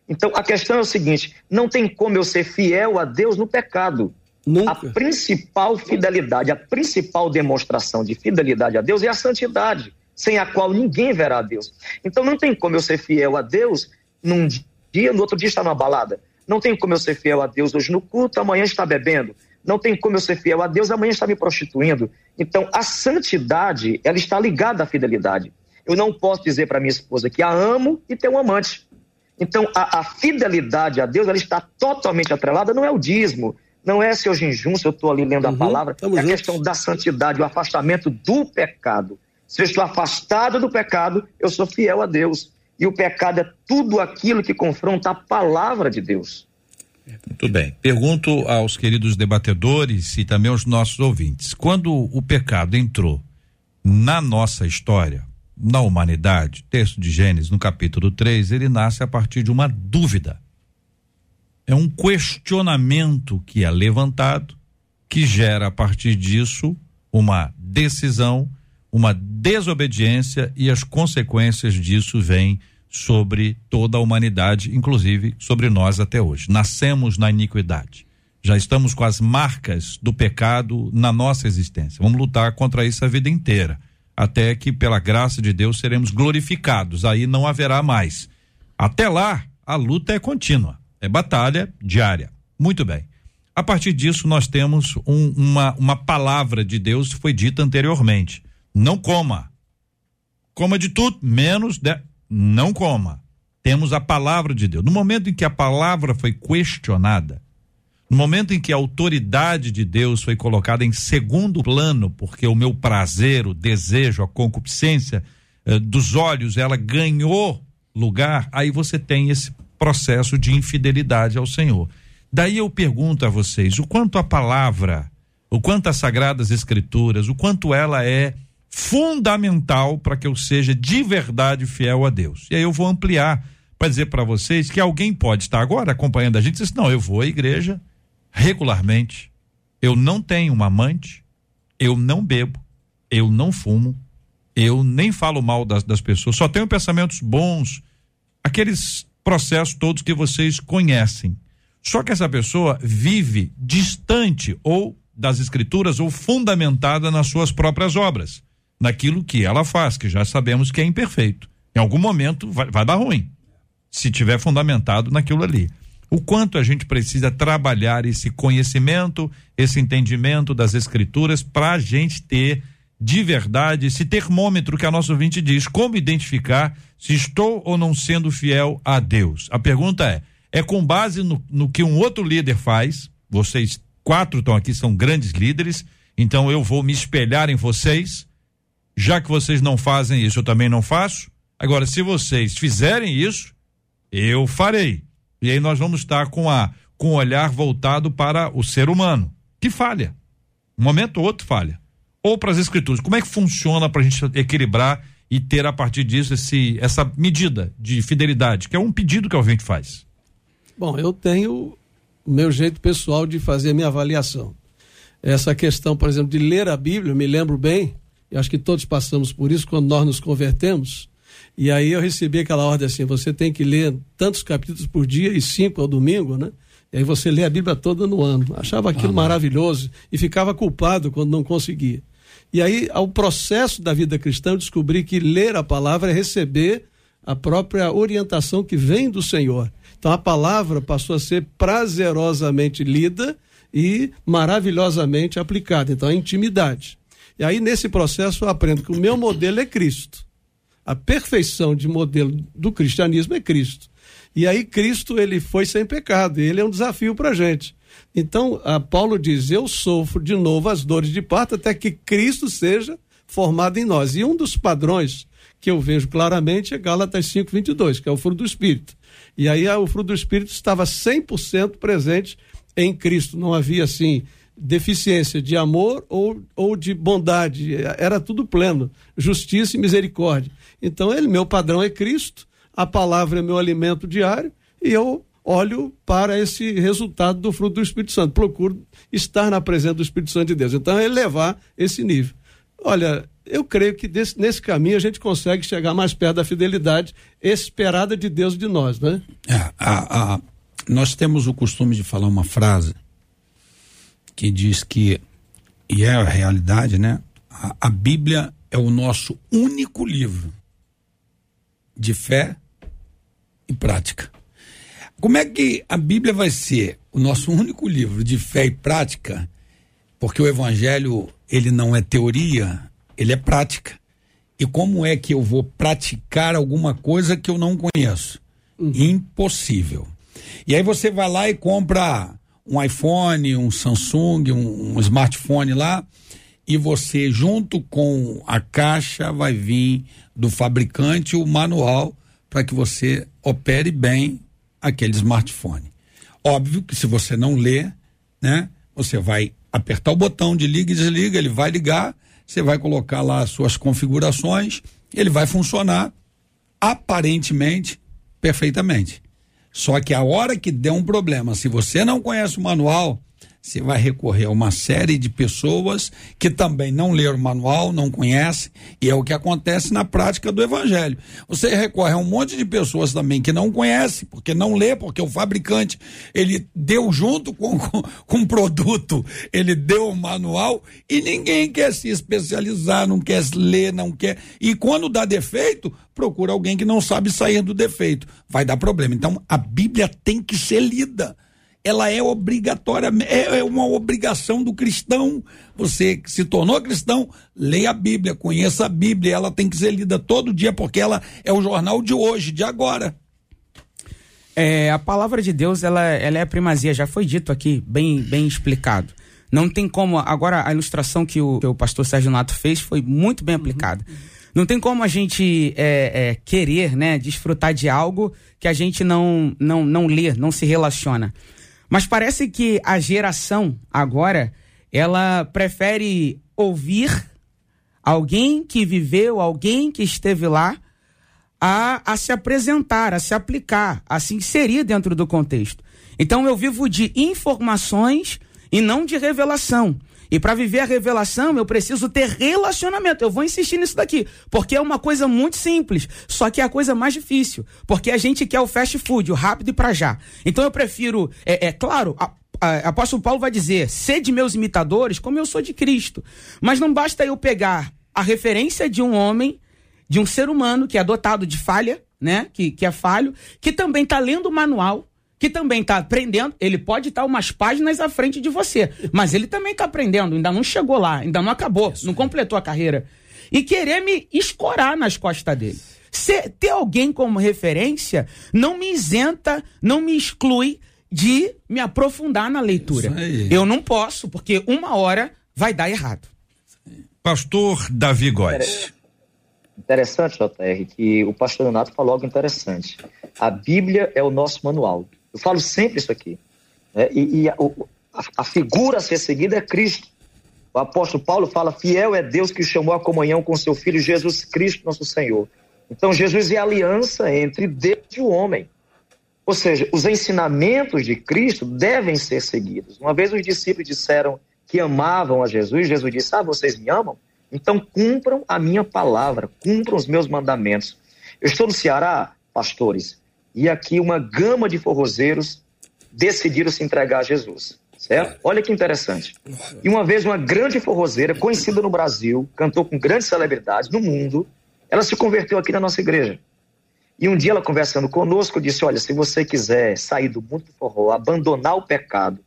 Então a questão é o seguinte: não tem como eu ser fiel a Deus no pecado. Nunca. A principal fidelidade, a principal demonstração de fidelidade a Deus é a santidade, sem a qual ninguém verá a Deus. Então não tem como eu ser fiel a Deus num dia, no outro dia estar numa balada. Não tem como eu ser fiel a Deus hoje no culto, amanhã estar bebendo. Não tem como eu ser fiel a Deus, amanhã estar me prostituindo. Então a santidade, ela está ligada à fidelidade. Eu não posso dizer para minha esposa que a amo e ter um amante. Então, a, a, fidelidade a Deus ela está totalmente atrelada, não é o dízimo, não é se eu jejum, se eu estou ali lendo uhum, a palavra, é a juntos. questão da santidade, o afastamento do pecado. Se eu estou afastado do pecado, eu sou fiel a Deus. E o pecado é tudo aquilo que confronta a palavra de Deus. Muito bem. Pergunto aos queridos debatedores e também aos nossos ouvintes: quando o pecado entrou na nossa história, na humanidade, texto de Gênesis, no capítulo 3, ele nasce a partir de uma dúvida. É um questionamento que é levantado, que gera a partir disso uma decisão, uma desobediência e as consequências disso vêm sobre toda a humanidade, inclusive sobre nós até hoje. Nascemos na iniquidade. Já estamos com as marcas do pecado na nossa existência. Vamos lutar contra isso a vida inteira até que, pela graça de Deus, seremos glorificados. Aí não haverá mais. Até lá, a luta é contínua, é batalha diária. Muito bem. A partir disso, nós temos um, uma, uma palavra de Deus que foi dita anteriormente. Não coma. Coma de tudo, menos de. Não coma. Temos a palavra de Deus. No momento em que a palavra foi questionada, no momento em que a autoridade de Deus foi colocada em segundo plano, porque o meu prazer, o desejo, a concupiscência eh, dos olhos, ela ganhou lugar, aí você tem esse processo de infidelidade ao Senhor. Daí eu pergunto a vocês, o quanto a palavra, o quanto as sagradas escrituras, o quanto ela é fundamental para que eu seja de verdade fiel a Deus. E aí eu vou ampliar para dizer para vocês que alguém pode estar agora acompanhando a gente e dizer, não, eu vou à igreja, regularmente. Eu não tenho uma amante, eu não bebo, eu não fumo, eu nem falo mal das, das pessoas, só tenho pensamentos bons, aqueles processos todos que vocês conhecem. Só que essa pessoa vive distante ou das escrituras ou fundamentada nas suas próprias obras, naquilo que ela faz, que já sabemos que é imperfeito. Em algum momento vai, vai dar ruim, se tiver fundamentado naquilo ali o quanto a gente precisa trabalhar esse conhecimento, esse entendimento das escrituras para a gente ter de verdade esse termômetro que a nossa ouvinte diz, como identificar se estou ou não sendo fiel a Deus. A pergunta é, é com base no, no que um outro líder faz, vocês quatro estão aqui, são grandes líderes, então eu vou me espelhar em vocês, já que vocês não fazem isso, eu também não faço. Agora, se vocês fizerem isso, eu farei. E aí nós vamos estar com a com o olhar voltado para o ser humano, que falha. Um momento ou outro falha. Ou para as escrituras. Como é que funciona para a gente equilibrar e ter a partir disso esse, essa medida de fidelidade, que é um pedido que a gente faz? Bom, eu tenho o meu jeito pessoal de fazer a minha avaliação. Essa questão, por exemplo, de ler a Bíblia, me lembro bem, e acho que todos passamos por isso quando nós nos convertemos. E aí eu recebi aquela ordem assim: você tem que ler tantos capítulos por dia e cinco ao domingo, né? E aí você lê a Bíblia toda no ano. Achava aquilo ah, maravilhoso e ficava culpado quando não conseguia. E aí, ao processo da vida cristã, eu descobri que ler a palavra é receber a própria orientação que vem do Senhor. Então a palavra passou a ser prazerosamente lida e maravilhosamente aplicada. Então a intimidade. E aí, nesse processo, eu aprendo que o meu modelo é Cristo a perfeição de modelo do cristianismo é Cristo. E aí Cristo ele foi sem pecado, ele é um desafio para a gente. Então, a Paulo diz: Eu sofro de novo as dores de parto até que Cristo seja formado em nós. E um dos padrões que eu vejo claramente é Gálatas 5:22, que é o fruto do Espírito. E aí o fruto do Espírito estava 100% presente em Cristo. Não havia assim deficiência de amor ou, ou de bondade. Era tudo pleno, justiça e misericórdia. Então, ele, meu padrão é Cristo, a palavra é meu alimento diário e eu olho para esse resultado do fruto do Espírito Santo. Procuro estar na presença do Espírito Santo de Deus. Então, é elevar esse nível. Olha, eu creio que desse, nesse caminho a gente consegue chegar mais perto da fidelidade esperada de Deus de nós, né? É, a, a, nós temos o costume de falar uma frase que diz que, e é a realidade, né? A, a Bíblia é o nosso único livro de fé e prática. Como é que a Bíblia vai ser o nosso único livro de fé e prática? Porque o Evangelho, ele não é teoria, ele é prática. E como é que eu vou praticar alguma coisa que eu não conheço? Uhum. Impossível. E aí você vai lá e compra um iPhone, um Samsung, um, um smartphone lá, e você, junto com a caixa, vai vir do fabricante o manual para que você opere bem aquele smartphone. Óbvio que se você não ler, né, você vai apertar o botão de liga e desliga, ele vai ligar, você vai colocar lá as suas configurações ele vai funcionar aparentemente perfeitamente. Só que a hora que der um problema, se você não conhece o manual, você vai recorrer a uma série de pessoas que também não leram o manual, não conhecem, e é o que acontece na prática do evangelho. Você recorre a um monte de pessoas também que não conhecem, porque não lê, porque o fabricante, ele deu junto com, com, o produto, ele deu o manual, e ninguém quer se especializar, não quer ler, não quer. E quando dá defeito, procura alguém que não sabe sair do defeito. Vai dar problema. Então, a Bíblia tem que ser lida ela é obrigatória, é, é uma obrigação do cristão. Você que se tornou cristão, leia a Bíblia, conheça a Bíblia, ela tem que ser lida todo dia, porque ela é o jornal de hoje, de agora. É, a palavra de Deus, ela, ela é a primazia, já foi dito aqui, bem, bem explicado. Não tem como. Agora, a ilustração que o, que o pastor Sérgio Nato fez foi muito bem aplicada. Uhum. Não tem como a gente é, é, querer, né, desfrutar de algo que a gente não, não, não lê, não se relaciona. Mas parece que a geração agora, ela prefere ouvir alguém que viveu, alguém que esteve lá, a, a se apresentar, a se aplicar, a se inserir dentro do contexto. Então eu vivo de informações e não de revelação. E para viver a revelação, eu preciso ter relacionamento. Eu vou insistir nisso daqui, porque é uma coisa muito simples, só que é a coisa mais difícil, porque a gente quer o fast food, o rápido e para já. Então eu prefiro, é, é claro, a, a, apóstolo Paulo vai dizer: sede meus imitadores, como eu sou de Cristo. Mas não basta eu pegar a referência de um homem, de um ser humano que é dotado de falha, né? Que, que é falho, que também está lendo o manual que também está aprendendo, ele pode estar tá umas páginas à frente de você, mas ele também está aprendendo, ainda não chegou lá, ainda não acabou, Isso, não completou a carreira. E querer me escorar nas costas dele. Se, ter alguém como referência não me isenta, não me exclui de me aprofundar na leitura. Eu não posso, porque uma hora vai dar errado. Pastor Davi Góes. Interessante, JR, que o pastor Renato falou algo interessante. A Bíblia é o nosso manual. Eu falo sempre isso aqui. Né? E, e a, a, figura a ser seguida é Cristo. O apóstolo Paulo fala: fiel é Deus que chamou a comunhão com seu Filho Jesus Cristo, nosso Senhor. Então, Jesus é a aliança entre Deus e o homem. Ou seja, os ensinamentos de Cristo devem ser seguidos. Uma vez os discípulos disseram que amavam a Jesus, Jesus disse: Ah, vocês me amam? Então cumpram a minha palavra, cumpram os meus mandamentos. Eu estou no Ceará, pastores, e aqui uma gama de forrozeiros decidiram se entregar a Jesus. Certo? Olha que interessante. E uma vez uma grande forrozeira, conhecida no Brasil, cantou com grandes celebridades no mundo, ela se converteu aqui na nossa igreja. E um dia ela conversando conosco disse: Olha, se você quiser sair do mundo do forró, abandonar o pecado,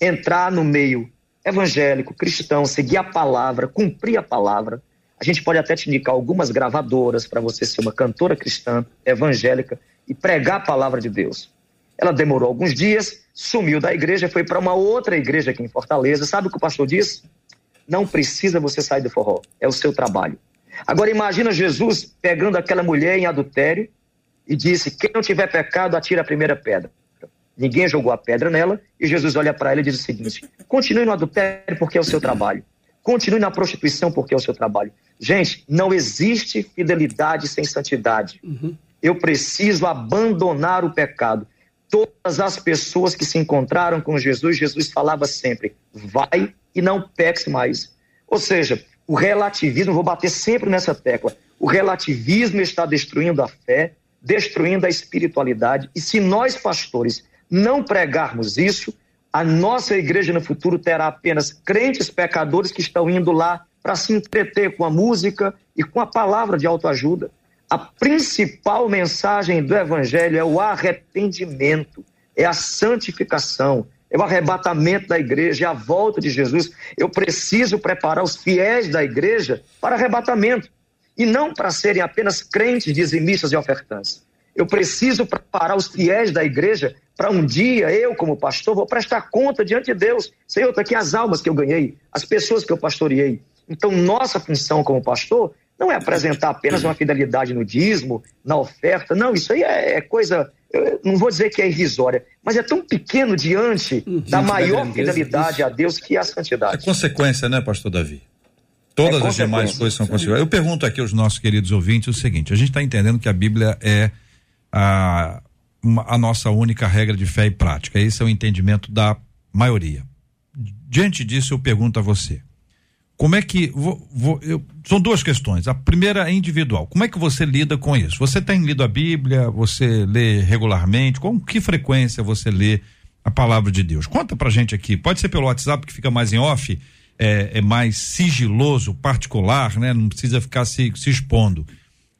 entrar no meio evangélico, cristão, seguir a palavra, cumprir a palavra, a gente pode até te indicar algumas gravadoras para você ser uma cantora cristã, evangélica, e pregar a palavra de Deus. Ela demorou alguns dias, sumiu da igreja, foi para uma outra igreja aqui em Fortaleza. Sabe o que o pastor disse? Não precisa você sair do forró, é o seu trabalho. Agora imagina Jesus pegando aquela mulher em adultério e disse: Quem não tiver pecado, atira a primeira pedra. Ninguém jogou a pedra nela e Jesus olha para ela e diz o seguinte: Continue no adultério porque é o seu trabalho. Continue na prostituição porque é o seu trabalho. Gente, não existe fidelidade sem santidade. Uhum eu preciso abandonar o pecado. Todas as pessoas que se encontraram com Jesus, Jesus falava sempre: vai e não peques mais. Ou seja, o relativismo, vou bater sempre nessa tecla, o relativismo está destruindo a fé, destruindo a espiritualidade, e se nós, pastores, não pregarmos isso, a nossa igreja no futuro terá apenas crentes pecadores que estão indo lá para se entreter com a música e com a palavra de autoajuda. A principal mensagem do Evangelho é o arrependimento, é a santificação, é o arrebatamento da igreja, é a volta de Jesus. Eu preciso preparar os fiéis da igreja para arrebatamento e não para serem apenas crentes, dizimistas e ofertantes. Eu preciso preparar os fiéis da igreja para um dia eu, como pastor, vou prestar conta diante de Deus. Senhor, está aqui as almas que eu ganhei, as pessoas que eu pastoreei. Então, nossa função como pastor não é apresentar apenas uma fidelidade no dízimo, na oferta. Não, isso aí é, é coisa, não vou dizer que é irrisória, mas é tão pequeno diante uhum. da maior fidelidade a Deus que é a santidade. É consequência, né, pastor Davi? Todas é as demais coisas são consequências. Eu pergunto aqui aos nossos queridos ouvintes o seguinte: a gente está entendendo que a Bíblia é a, a nossa única regra de fé e prática. Esse é o entendimento da maioria. Diante disso, eu pergunto a você: como é que. Vou, vou, eu, são duas questões. A primeira é individual. Como é que você lida com isso? Você tem lido a Bíblia? Você lê regularmente? Com que frequência você lê a palavra de Deus? Conta pra gente aqui. Pode ser pelo WhatsApp que fica mais em off, é, é mais sigiloso, particular, né? Não precisa ficar se, se expondo.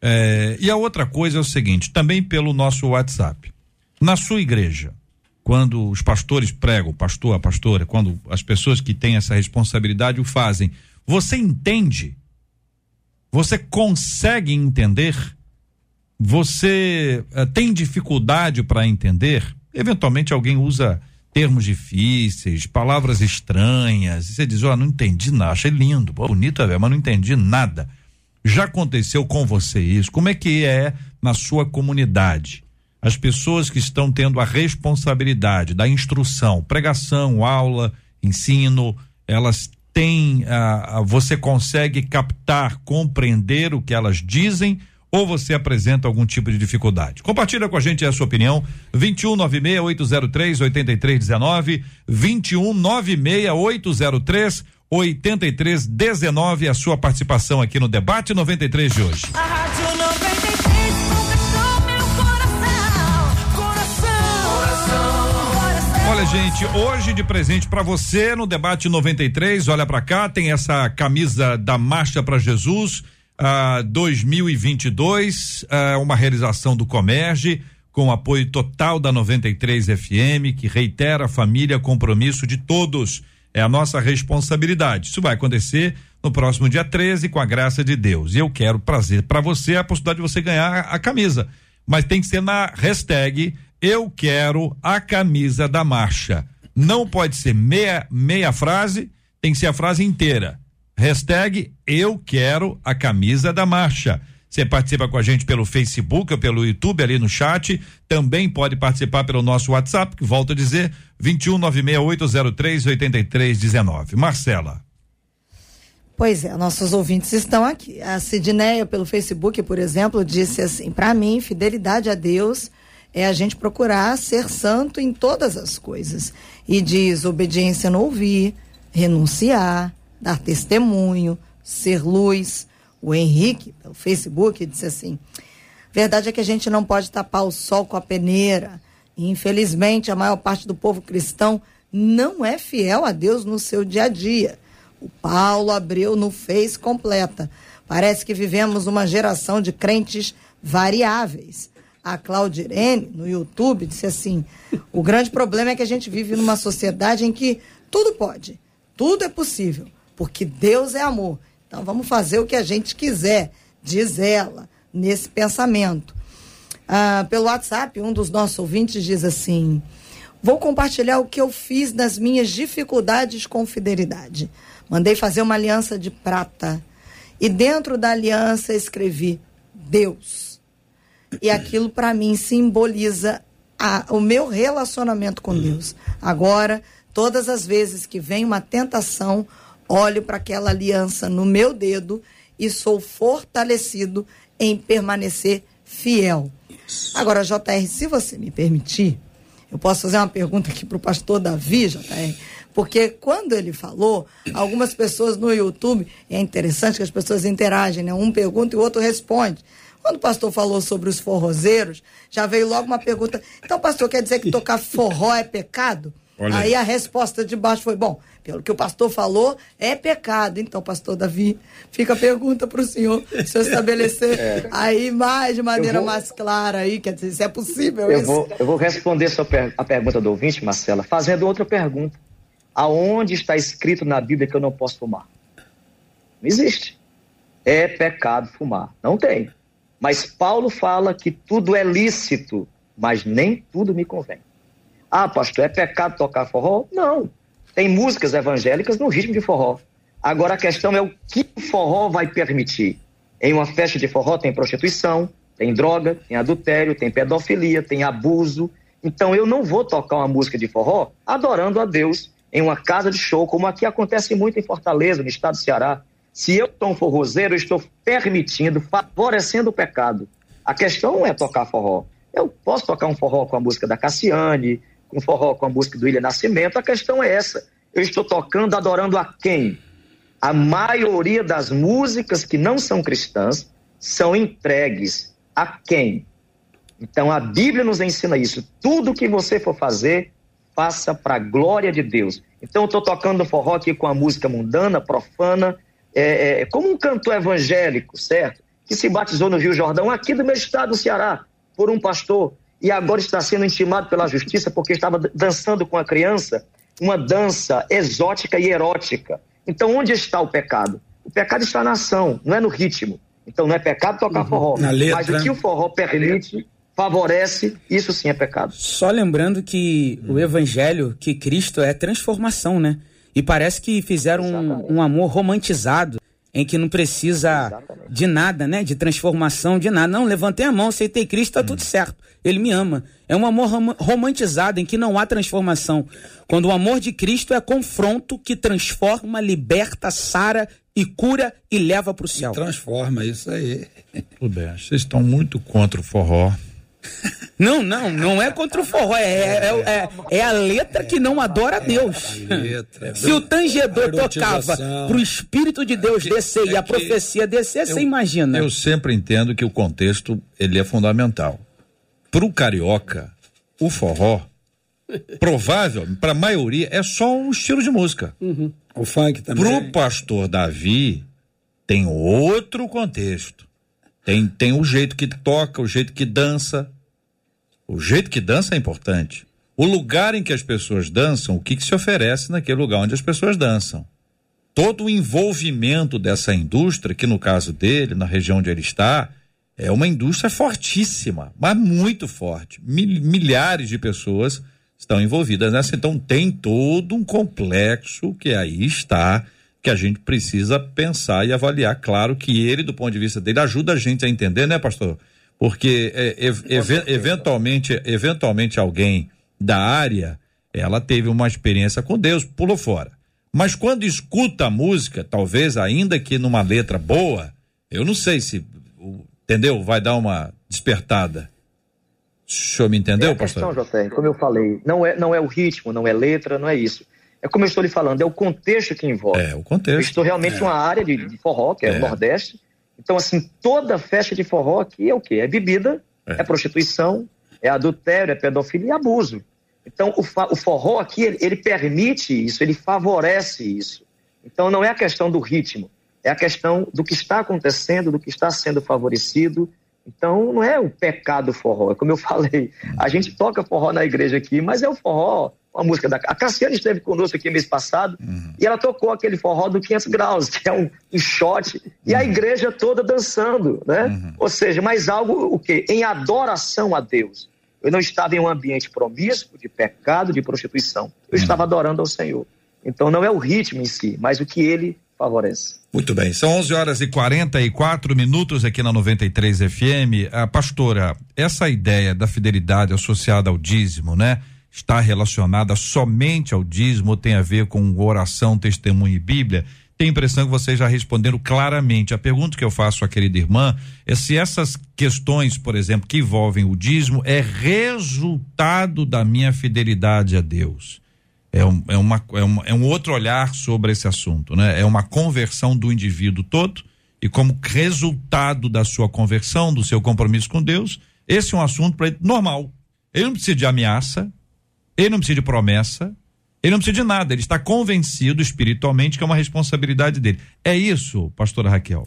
É, e a outra coisa é o seguinte: também pelo nosso WhatsApp. Na sua igreja, quando os pastores pregam, pastor, a pastora, quando as pessoas que têm essa responsabilidade o fazem, você entende? Você consegue entender? Você uh, tem dificuldade para entender? Eventualmente alguém usa termos difíceis, palavras estranhas, e você diz, ó, oh, não entendi nada, achei lindo, bonito, é, mas não entendi nada. Já aconteceu com você isso? Como é que é na sua comunidade? As pessoas que estão tendo a responsabilidade da instrução, pregação, aula, ensino, elas tem, ah, você consegue captar, compreender o que elas dizem ou você apresenta algum tipo de dificuldade? Compartilha com a gente a sua opinião. 2196 803 8319 2196 803 8319 a sua participação aqui no debate 93 de hoje. A Rádio 93 Olha, gente, hoje de presente para você no debate 93, olha para cá, tem essa camisa da Marcha para Jesus uh, 2022, uh, uma realização do Comerge com apoio total da 93 FM, que reitera a família, compromisso de todos. É a nossa responsabilidade. Isso vai acontecer no próximo dia 13, com a graça de Deus. E eu quero trazer para você a possibilidade de você ganhar a camisa. Mas tem que ser na hashtag eu quero a camisa da marcha. Não pode ser meia, meia frase, tem que ser a frase inteira. Hashtag eu quero a camisa da marcha. Você participa com a gente pelo Facebook ou pelo YouTube ali no chat. Também pode participar pelo nosso WhatsApp, que volto a dizer, 21968038319. Marcela. Pois é, nossos ouvintes estão aqui. A Sidneia, pelo Facebook, por exemplo, disse assim: para mim, fidelidade a Deus é a gente procurar ser santo em todas as coisas. E diz obediência no ouvir, renunciar, dar testemunho, ser luz. O Henrique, pelo Facebook, disse assim: verdade é que a gente não pode tapar o sol com a peneira. Infelizmente, a maior parte do povo cristão não é fiel a Deus no seu dia a dia. O Paulo abriu no Fez completa. Parece que vivemos uma geração de crentes variáveis a Claudirene, no YouTube, disse assim: o grande problema é que a gente vive numa sociedade em que tudo pode, tudo é possível, porque Deus é amor. Então vamos fazer o que a gente quiser, diz ela, nesse pensamento. Ah, pelo WhatsApp, um dos nossos ouvintes diz assim: Vou compartilhar o que eu fiz nas minhas dificuldades com fidelidade. Mandei fazer uma aliança de prata. E dentro da aliança escrevi Deus e aquilo para mim simboliza a, o meu relacionamento com Deus. Agora, todas as vezes que vem uma tentação, olho para aquela aliança no meu dedo e sou fortalecido em permanecer fiel. Agora, JR, se você me permitir, eu posso fazer uma pergunta aqui para o pastor Davi, JR, porque quando ele falou, algumas pessoas no YouTube, é interessante que as pessoas interagem, né? Um pergunta e o outro responde. Quando o pastor falou sobre os forrozeiros, já veio logo uma pergunta. Então, pastor, quer dizer que tocar forró é pecado? Olha aí a resposta de baixo foi: bom, pelo que o pastor falou, é pecado. Então, pastor Davi, fica a pergunta para o senhor, se eu estabelecer é. aí mais de maneira vou, mais clara aí, quer dizer, se é possível eu isso. Vou, eu vou responder per a pergunta do ouvinte, Marcela, fazendo outra pergunta. Aonde está escrito na Bíblia que eu não posso fumar? Não existe. É pecado fumar. Não tem. Mas Paulo fala que tudo é lícito, mas nem tudo me convém. Ah, pastor, é pecado tocar forró? Não. Tem músicas evangélicas no ritmo de forró. Agora a questão é o que o forró vai permitir. Em uma festa de forró tem prostituição, tem droga, tem adultério, tem pedofilia, tem abuso. Então eu não vou tocar uma música de forró adorando a Deus em uma casa de show, como aqui acontece muito em Fortaleza, no estado do Ceará. Se eu um forrozeiro, eu estou permitindo, favorecendo o pecado. A questão não é tocar forró. Eu posso tocar um forró com a música da Cassiane, um forró com a música do William Nascimento. A questão é essa. Eu estou tocando, adorando a quem? A maioria das músicas que não são cristãs são entregues a quem? Então a Bíblia nos ensina isso. Tudo que você for fazer, faça para a glória de Deus. Então eu estou tocando forró aqui com a música mundana, profana, é, é, como um cantor evangélico, certo? Que se batizou no Rio Jordão, aqui do meu estado, do Ceará, por um pastor, e agora está sendo intimado pela justiça porque estava dançando com a criança uma dança exótica e erótica. Então, onde está o pecado? O pecado está na ação, não é no ritmo. Então, não é pecado tocar uhum. forró. Letra, mas o que o forró permite, favorece, isso sim é pecado. Só lembrando que o evangelho, que Cristo é transformação, né? E parece que fizeram um, um, amor romantizado, em que não precisa Exatamente. de nada, né? De transformação, de nada. Não, levantei a mão, aceitei Cristo, tá hum. tudo certo. Ele me ama. É um amor rom romantizado, em que não há transformação. Quando o amor de Cristo é confronto que transforma, liberta, sara e cura e leva para o céu. E transforma, isso aí. Tudo bem, vocês estão muito contra o forró. Não, não, não é contra o forró, é, é, é, é a letra que não adora a Deus. É Se o tangedor tocava para o Espírito de Deus descer e a profecia descer, você imagina. Eu sempre entendo que o contexto ele é fundamental. Para o carioca, o forró, provável, para a maioria, é só um estilo de música. Uhum. O funk também. Para o pastor Davi, tem outro contexto. Tem, tem o jeito que toca, o jeito que dança. O jeito que dança é importante. O lugar em que as pessoas dançam, o que, que se oferece naquele lugar onde as pessoas dançam. Todo o envolvimento dessa indústria, que no caso dele, na região onde ele está, é uma indústria fortíssima, mas muito forte. Mil, milhares de pessoas estão envolvidas nessa. Então tem todo um complexo que aí está que a gente precisa pensar e avaliar. Claro que ele, do ponto de vista dele, ajuda a gente a entender, né, pastor? Porque é, ev eventualmente, eventualmente alguém da área, ela teve uma experiência com Deus, pulou fora. Mas quando escuta a música, talvez ainda que numa letra boa, eu não sei se, entendeu? Vai dar uma despertada. O senhor me entendeu, é pastor? Questão, José, como eu falei, não é, não é o ritmo, não é letra, não é isso é como eu estou lhe falando, é o contexto que envolve. É, o contexto. Eu estou realmente é. uma área de, de, forró, que é, é, o Nordeste. Então, assim, toda festa de forró aqui é o quê? É bebida, é, é prostituição, é adultério, é pedofilia e abuso. Então, o, o forró aqui, ele, ele, permite isso, ele favorece isso. Então, não é a questão do ritmo, é a questão do que está acontecendo, do que está sendo favorecido. Então, não é o pecado forró, é como eu falei. A gente toca forró na igreja aqui, mas é o forró uma música da. A Cassiane esteve conosco aqui mês passado uhum. e ela tocou aquele forró do 500 graus, que é um, um shot, e a uhum. igreja toda dançando, né? Uhum. Ou seja, mas algo o quê? Em adoração a Deus. Eu não estava em um ambiente promíscuo, de pecado, de prostituição. Eu uhum. estava adorando ao Senhor. Então não é o ritmo em si, mas o que ele favorece. Muito bem, são 11 horas e 44 minutos aqui na 93 FM. A pastora, essa ideia da fidelidade associada ao dízimo, né? Está relacionada somente ao dízimo tem a ver com oração, testemunho e Bíblia? Tenho a impressão que vocês já responderam claramente. A pergunta que eu faço à querida irmã é se essas questões, por exemplo, que envolvem o dízimo, é resultado da minha fidelidade a Deus. É um, é, uma, é, um, é um outro olhar sobre esse assunto, né? É uma conversão do indivíduo todo e como resultado da sua conversão, do seu compromisso com Deus, esse é um assunto para ele normal. Ele não precisa de ameaça, ele não precisa de promessa, ele não precisa de nada, ele está convencido espiritualmente que é uma responsabilidade dele. É isso, pastora Raquel?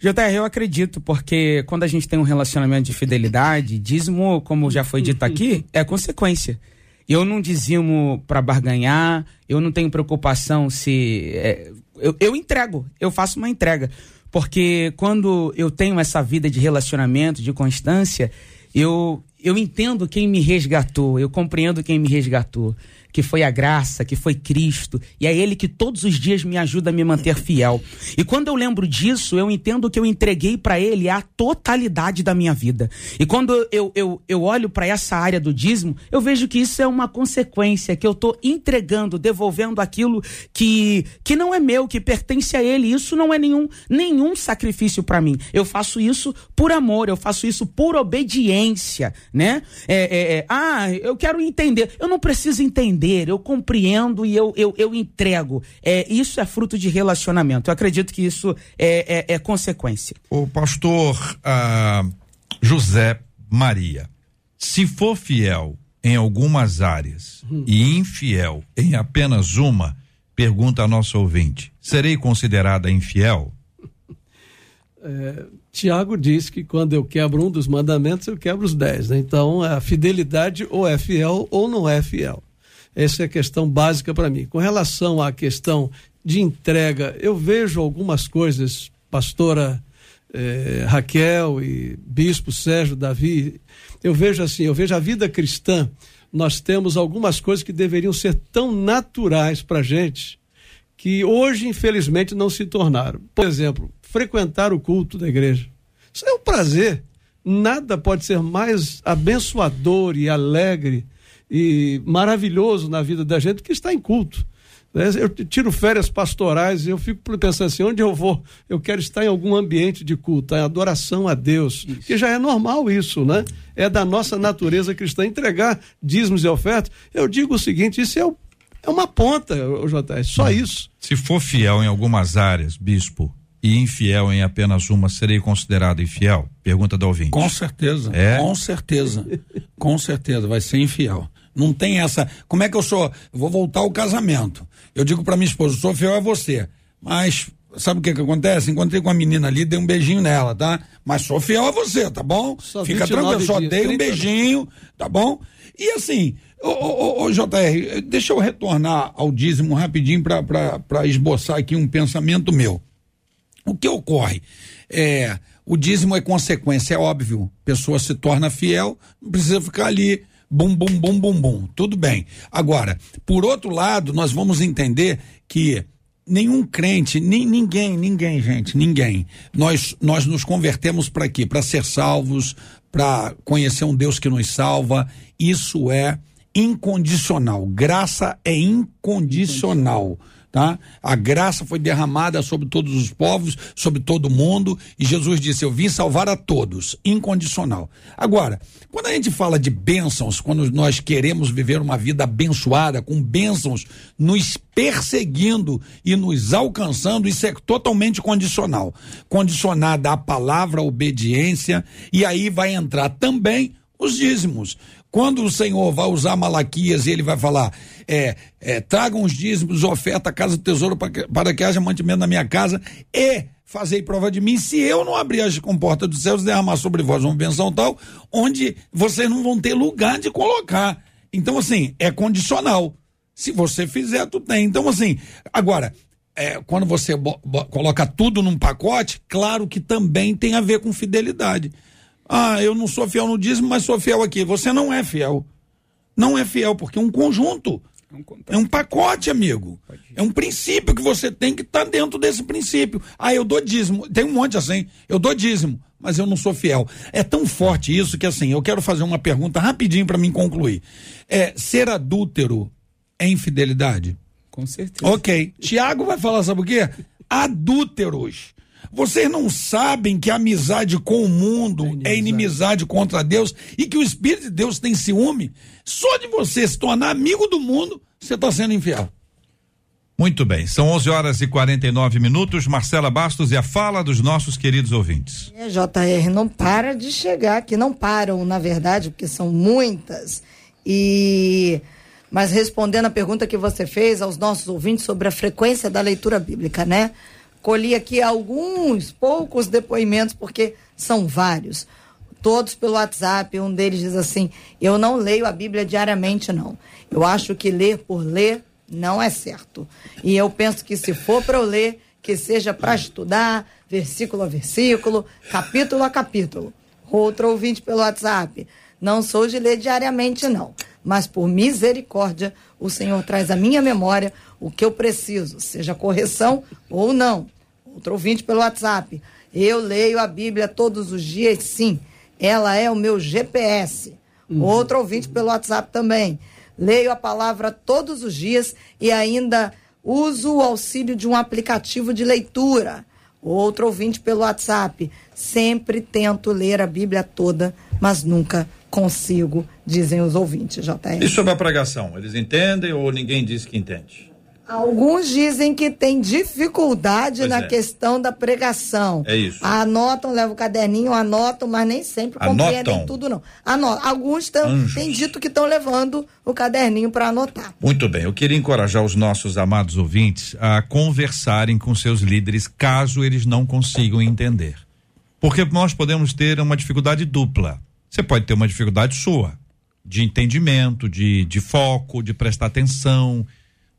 JR, eu acredito, porque quando a gente tem um relacionamento de fidelidade, dízimo, como já foi dito aqui, é consequência. Eu não dizimo para barganhar, eu não tenho preocupação se. É, eu, eu entrego, eu faço uma entrega. Porque quando eu tenho essa vida de relacionamento, de constância, eu, eu entendo quem me resgatou, eu compreendo quem me resgatou. Que foi a graça, que foi Cristo, e é Ele que todos os dias me ajuda a me manter fiel. E quando eu lembro disso, eu entendo que eu entreguei para Ele a totalidade da minha vida. E quando eu, eu, eu olho para essa área do dízimo, eu vejo que isso é uma consequência, que eu estou entregando, devolvendo aquilo que, que não é meu, que pertence a Ele. Isso não é nenhum, nenhum sacrifício para mim. Eu faço isso por amor, eu faço isso por obediência, né? É, é, é, ah, eu quero entender. Eu não preciso entender, eu compreendo e eu, eu, eu entrego. É, isso é fruto de relacionamento. Eu acredito que isso é, é, é consequência. O pastor ah, José Maria, se for fiel em algumas áreas hum. e infiel em apenas uma, pergunta a nosso ouvinte, serei considerada infiel? É, Tiago diz que quando eu quebro um dos mandamentos, eu quebro os dez. Né? Então, a fidelidade ou é fiel ou não é fiel. Essa é a questão básica para mim. Com relação à questão de entrega, eu vejo algumas coisas, pastora eh, Raquel e bispo Sérgio Davi, eu vejo assim, eu vejo a vida cristã, nós temos algumas coisas que deveriam ser tão naturais para gente, que hoje, infelizmente, não se tornaram. Por exemplo, frequentar o culto da igreja. Isso é um prazer. Nada pode ser mais abençoador e alegre e maravilhoso na vida da gente que está em culto. Né? Eu tiro férias pastorais e eu fico pensando assim: onde eu vou? Eu quero estar em algum ambiente de culto, em adoração a Deus, isso. que já é normal isso, né? É da nossa natureza cristã entregar dízimos e ofertas. Eu digo o seguinte: isso é, o, é uma ponta, o JS, só hum. isso. Se for fiel em algumas áreas, bispo, e infiel em apenas uma, serei considerado infiel? Pergunta do ouvinte. Com certeza. É? Com certeza. Com certeza, vai ser infiel. Não tem essa. Como é que eu sou? Eu vou voltar ao casamento. Eu digo para minha esposa, sou fiel a você. Mas sabe o que que acontece? Encontrei com a menina ali, dei um beijinho nela, tá? Mas sou fiel a você, tá bom? Só Fica tranquilo, só dei um beijinho, tá bom? E assim, ô, ô, ô, JR, deixa eu retornar ao dízimo rapidinho para esboçar aqui um pensamento meu. O que ocorre? É, o dízimo é consequência, é óbvio. A pessoa se torna fiel, não precisa ficar ali bum, bum, bum, bum, bum. Tudo bem. Agora, por outro lado, nós vamos entender que nenhum crente, nem ninguém, ninguém, gente, ninguém. Nós nós nos convertemos para quê? Para ser salvos, para conhecer um Deus que nos salva. Isso é incondicional. Graça é incondicional tá? A graça foi derramada sobre todos os povos, sobre todo mundo, e Jesus disse: Eu vim salvar a todos, incondicional. Agora, quando a gente fala de bênçãos, quando nós queremos viver uma vida abençoada, com bênçãos nos perseguindo e nos alcançando, isso é totalmente condicional. Condicionada à palavra, à obediência, e aí vai entrar também os dízimos. Quando o Senhor vai usar Malaquias e ele vai falar, é, é tragam os dízimos, oferta, casa do tesouro para que, para que haja mantimento na minha casa e fazei prova de mim, se eu não abrir as comportas dos céus derramar sobre vós uma benção tal, onde vocês não vão ter lugar de colocar. Então, assim, é condicional. Se você fizer, tu tem. Então, assim, agora, é, quando você coloca tudo num pacote, claro que também tem a ver com fidelidade. Ah, eu não sou fiel no dízimo, mas sou fiel aqui. Você não é fiel. Não é fiel, porque é um conjunto. É um pacote, amigo. É um princípio que você tem que estar tá dentro desse princípio. Ah, eu dou dízimo. Tem um monte assim. Eu dou dízimo, mas eu não sou fiel. É tão forte isso que assim, eu quero fazer uma pergunta rapidinho para mim concluir. É, ser adúltero é infidelidade? Com certeza. Ok. Tiago vai falar, sabe o quê? Adúlteros vocês não sabem que a amizade com o mundo é inimizade. é inimizade contra Deus e que o Espírito de Deus tem ciúme? Só de você se tornar amigo do mundo, você está sendo infiel. Muito bem, são 11 horas e 49 minutos. Marcela Bastos e a fala dos nossos queridos ouvintes. É, JR, não para de chegar aqui, não param, na verdade, porque são muitas. E mas respondendo a pergunta que você fez aos nossos ouvintes sobre a frequência da leitura bíblica, né? Colhi aqui alguns poucos depoimentos, porque são vários. Todos pelo WhatsApp. Um deles diz assim: Eu não leio a Bíblia diariamente, não. Eu acho que ler por ler não é certo. E eu penso que se for para eu ler, que seja para estudar, versículo a versículo, capítulo a capítulo. Outro ouvinte pelo WhatsApp. Não sou de ler diariamente, não. Mas por misericórdia, o Senhor traz à minha memória o que eu preciso, seja correção ou não. Outro ouvinte pelo WhatsApp. Eu leio a Bíblia todos os dias, sim. Ela é o meu GPS. Uhum. Outro ouvinte pelo WhatsApp também. Leio a palavra todos os dias e ainda uso o auxílio de um aplicativo de leitura. Outro ouvinte pelo WhatsApp. Sempre tento ler a Bíblia toda, mas nunca consigo, dizem os ouvintes, JR. E sobre a pregação, eles entendem ou ninguém diz que entende? Alguns dizem que tem dificuldade pois na é. questão da pregação. É isso. Anotam, levam o caderninho, anotam, mas nem sempre anotam. compreendem tudo, não. Anotam. Alguns têm dito que estão levando o caderninho para anotar. Muito bem. Eu queria encorajar os nossos amados ouvintes a conversarem com seus líderes caso eles não consigam entender. Porque nós podemos ter uma dificuldade dupla. Você pode ter uma dificuldade sua, de entendimento, de, de foco, de prestar atenção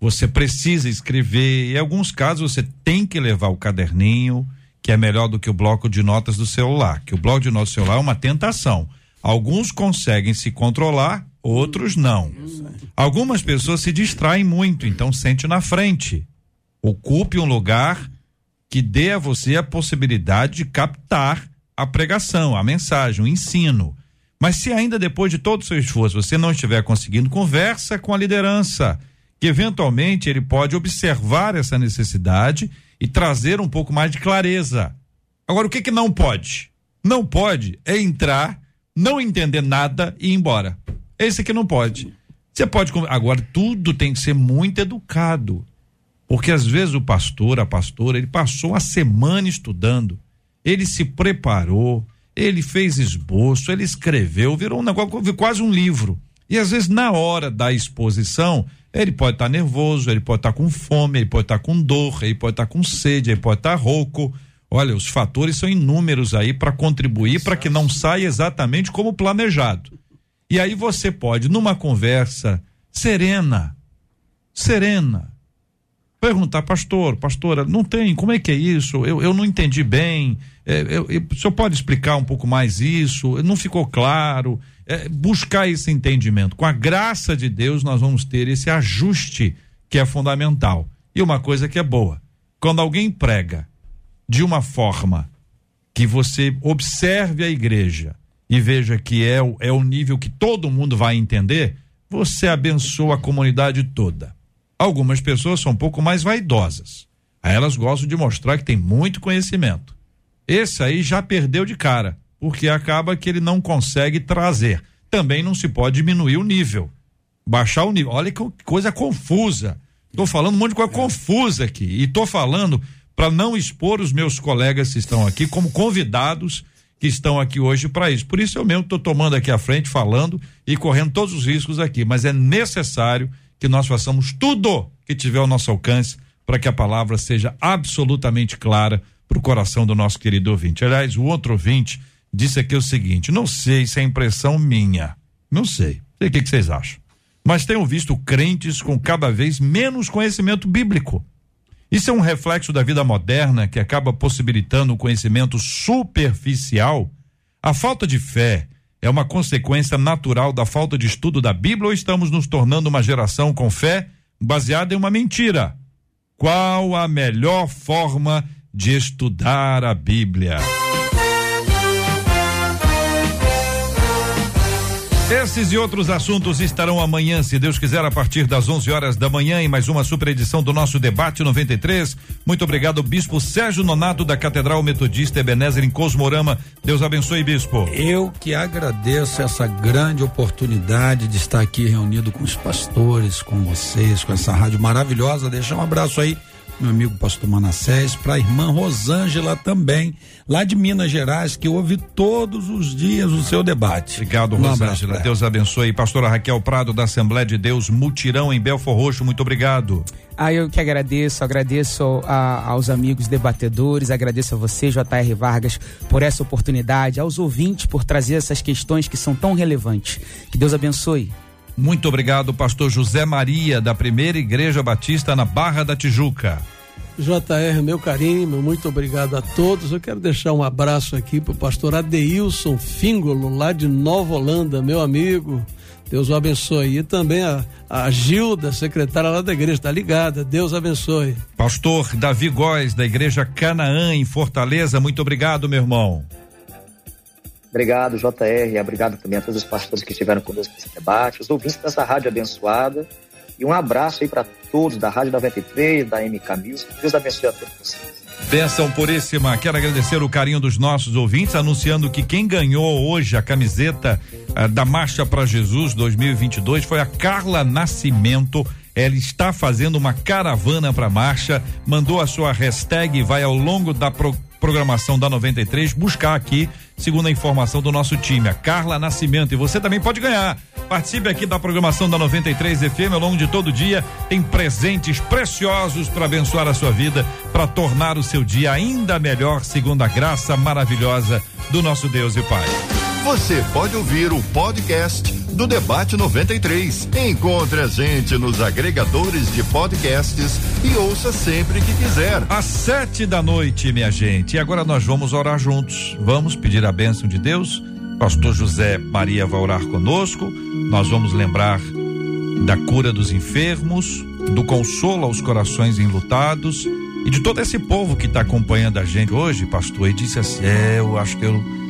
você precisa escrever. Em alguns casos você tem que levar o caderninho, que é melhor do que o bloco de notas do celular. Que o bloco de notas do celular é uma tentação. Alguns conseguem se controlar, outros não. Algumas pessoas se distraem muito, então sente na frente. Ocupe um lugar que dê a você a possibilidade de captar a pregação, a mensagem, o ensino. Mas se ainda depois de todo o seu esforço você não estiver conseguindo, conversa com a liderança que eventualmente ele pode observar essa necessidade e trazer um pouco mais de clareza. Agora, o que que não pode? Não pode é entrar, não entender nada e ir embora. Esse que não pode. Você pode. Agora, tudo tem que ser muito educado. Porque às vezes o pastor, a pastora, ele passou a semana estudando, ele se preparou, ele fez esboço, ele escreveu, virou um negócio, quase um livro. E às vezes, na hora da exposição, ele pode estar tá nervoso, ele pode estar tá com fome, ele pode estar tá com dor, ele pode estar tá com sede, ele pode estar tá rouco. Olha, os fatores são inúmeros aí para contribuir para que não saia exatamente como planejado. E aí você pode, numa conversa serena, serena, perguntar, pastor, pastora, não tem, como é que é isso? Eu, eu não entendi bem. É, eu, eu, o senhor pode explicar um pouco mais isso? Não ficou claro é, buscar esse entendimento. Com a graça de Deus, nós vamos ter esse ajuste que é fundamental. E uma coisa que é boa: quando alguém prega de uma forma que você observe a igreja e veja que é, é o nível que todo mundo vai entender, você abençoa a comunidade toda. Algumas pessoas são um pouco mais vaidosas. Aí elas gostam de mostrar que tem muito conhecimento. Esse aí já perdeu de cara porque acaba que ele não consegue trazer. Também não se pode diminuir o nível. Baixar o nível. Olha que coisa confusa. Estou falando um monte de coisa confusa aqui. E estou falando para não expor os meus colegas que estão aqui como convidados que estão aqui hoje para isso. Por isso eu mesmo estou tomando aqui à frente, falando e correndo todos os riscos aqui. Mas é necessário que nós façamos tudo que tiver ao nosso alcance para que a palavra seja absolutamente clara para o coração do nosso querido ouvinte. Aliás, o outro ouvinte disse aqui o seguinte: não sei se é impressão minha, não sei, sei o que, que vocês acham, mas tenho visto crentes com cada vez menos conhecimento bíblico. Isso é um reflexo da vida moderna que acaba possibilitando o conhecimento superficial. A falta de fé é uma consequência natural da falta de estudo da Bíblia ou estamos nos tornando uma geração com fé baseada em uma mentira? Qual a melhor forma de estudar a Bíblia? Esses e outros assuntos estarão amanhã, se Deus quiser, a partir das 11 horas da manhã, em mais uma super edição do nosso Debate 93. Muito obrigado, Bispo Sérgio Nonato, da Catedral Metodista Ebenezer, em Cosmorama. Deus abençoe, Bispo. Eu que agradeço essa grande oportunidade de estar aqui reunido com os pastores, com vocês, com essa rádio maravilhosa. Deixar um abraço aí meu amigo pastor Manassés, para a irmã Rosângela também, lá de Minas Gerais, que ouve todos os dias o seu debate. Obrigado, um Rosângela. Deus abençoe. Pastora Raquel Prado, da Assembleia de Deus, Mutirão, em Belfor Roxo, muito obrigado. Ah, eu que agradeço, agradeço a, aos amigos debatedores, agradeço a você, J.R. Vargas, por essa oportunidade, aos ouvintes por trazer essas questões que são tão relevantes. Que Deus abençoe. Muito obrigado, pastor José Maria, da Primeira Igreja Batista na Barra da Tijuca. JR, meu carinho, muito obrigado a todos. Eu quero deixar um abraço aqui para o pastor Adeilson Fingolo, lá de Nova Holanda, meu amigo. Deus o abençoe. E também a, a Gilda, secretária lá da igreja, está ligada. Deus abençoe. Pastor Davi Góes, da igreja Canaã, em Fortaleza, muito obrigado, meu irmão. Obrigado, JR. Obrigado também a todos os pastores que estiveram conosco nesse debate, os ouvintes dessa rádio abençoada. E um abraço aí para todos da Rádio 93, da MK Music. Deus abençoe a todos vocês. Benção puríssima. Quero agradecer o carinho dos nossos ouvintes, anunciando que quem ganhou hoje a camiseta uh, da Marcha para Jesus 2022 foi a Carla Nascimento. Ela está fazendo uma caravana para marcha, mandou a sua hashtag e vai ao longo da pro programação da 93 buscar aqui, segundo a informação do nosso time, a Carla Nascimento. E você também pode ganhar. Participe aqui da programação da 93 FM ao longo de todo o dia. Tem presentes preciosos para abençoar a sua vida, para tornar o seu dia ainda melhor, segundo a graça maravilhosa do nosso Deus e Pai. Você pode ouvir o podcast do Debate 93. Encontre a gente nos agregadores de podcasts e ouça sempre que quiser. Às sete da noite, minha gente. E agora nós vamos orar juntos. Vamos pedir a bênção de Deus. Pastor José Maria vai orar conosco. Nós vamos lembrar da cura dos enfermos, do consolo aos corações enlutados e de todo esse povo que está acompanhando a gente hoje, pastor. E disse assim: é, eu acho que eu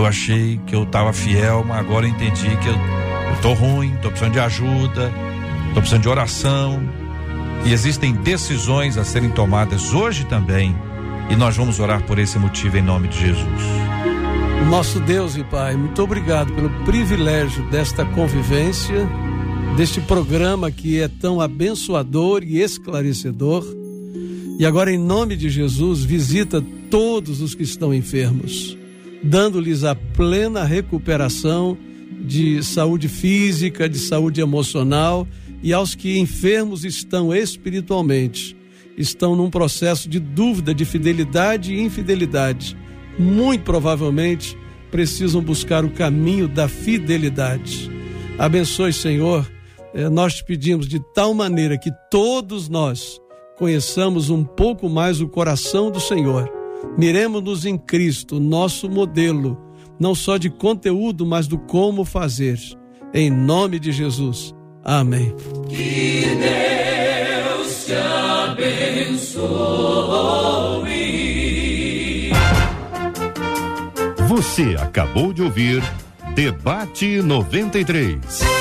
eu achei que eu estava fiel, mas agora eu entendi que eu, tô ruim, tô precisando de ajuda, tô precisando de oração. E existem decisões a serem tomadas hoje também. E nós vamos orar por esse motivo em nome de Jesus. Nosso Deus e Pai, muito obrigado pelo privilégio desta convivência, deste programa que é tão abençoador e esclarecedor. E agora, em nome de Jesus, visita todos os que estão enfermos dando-lhes a plena recuperação de saúde física, de saúde emocional e aos que enfermos estão espiritualmente, estão num processo de dúvida de fidelidade e infidelidade. Muito provavelmente precisam buscar o caminho da fidelidade. Abençoe, Senhor. Eh, nós te pedimos de tal maneira que todos nós conheçamos um pouco mais o coração do Senhor Miremos-nos em Cristo, nosso modelo, não só de conteúdo, mas do como fazer. Em nome de Jesus. Amém. Que Deus te abençoe. Você acabou de ouvir Debate 93.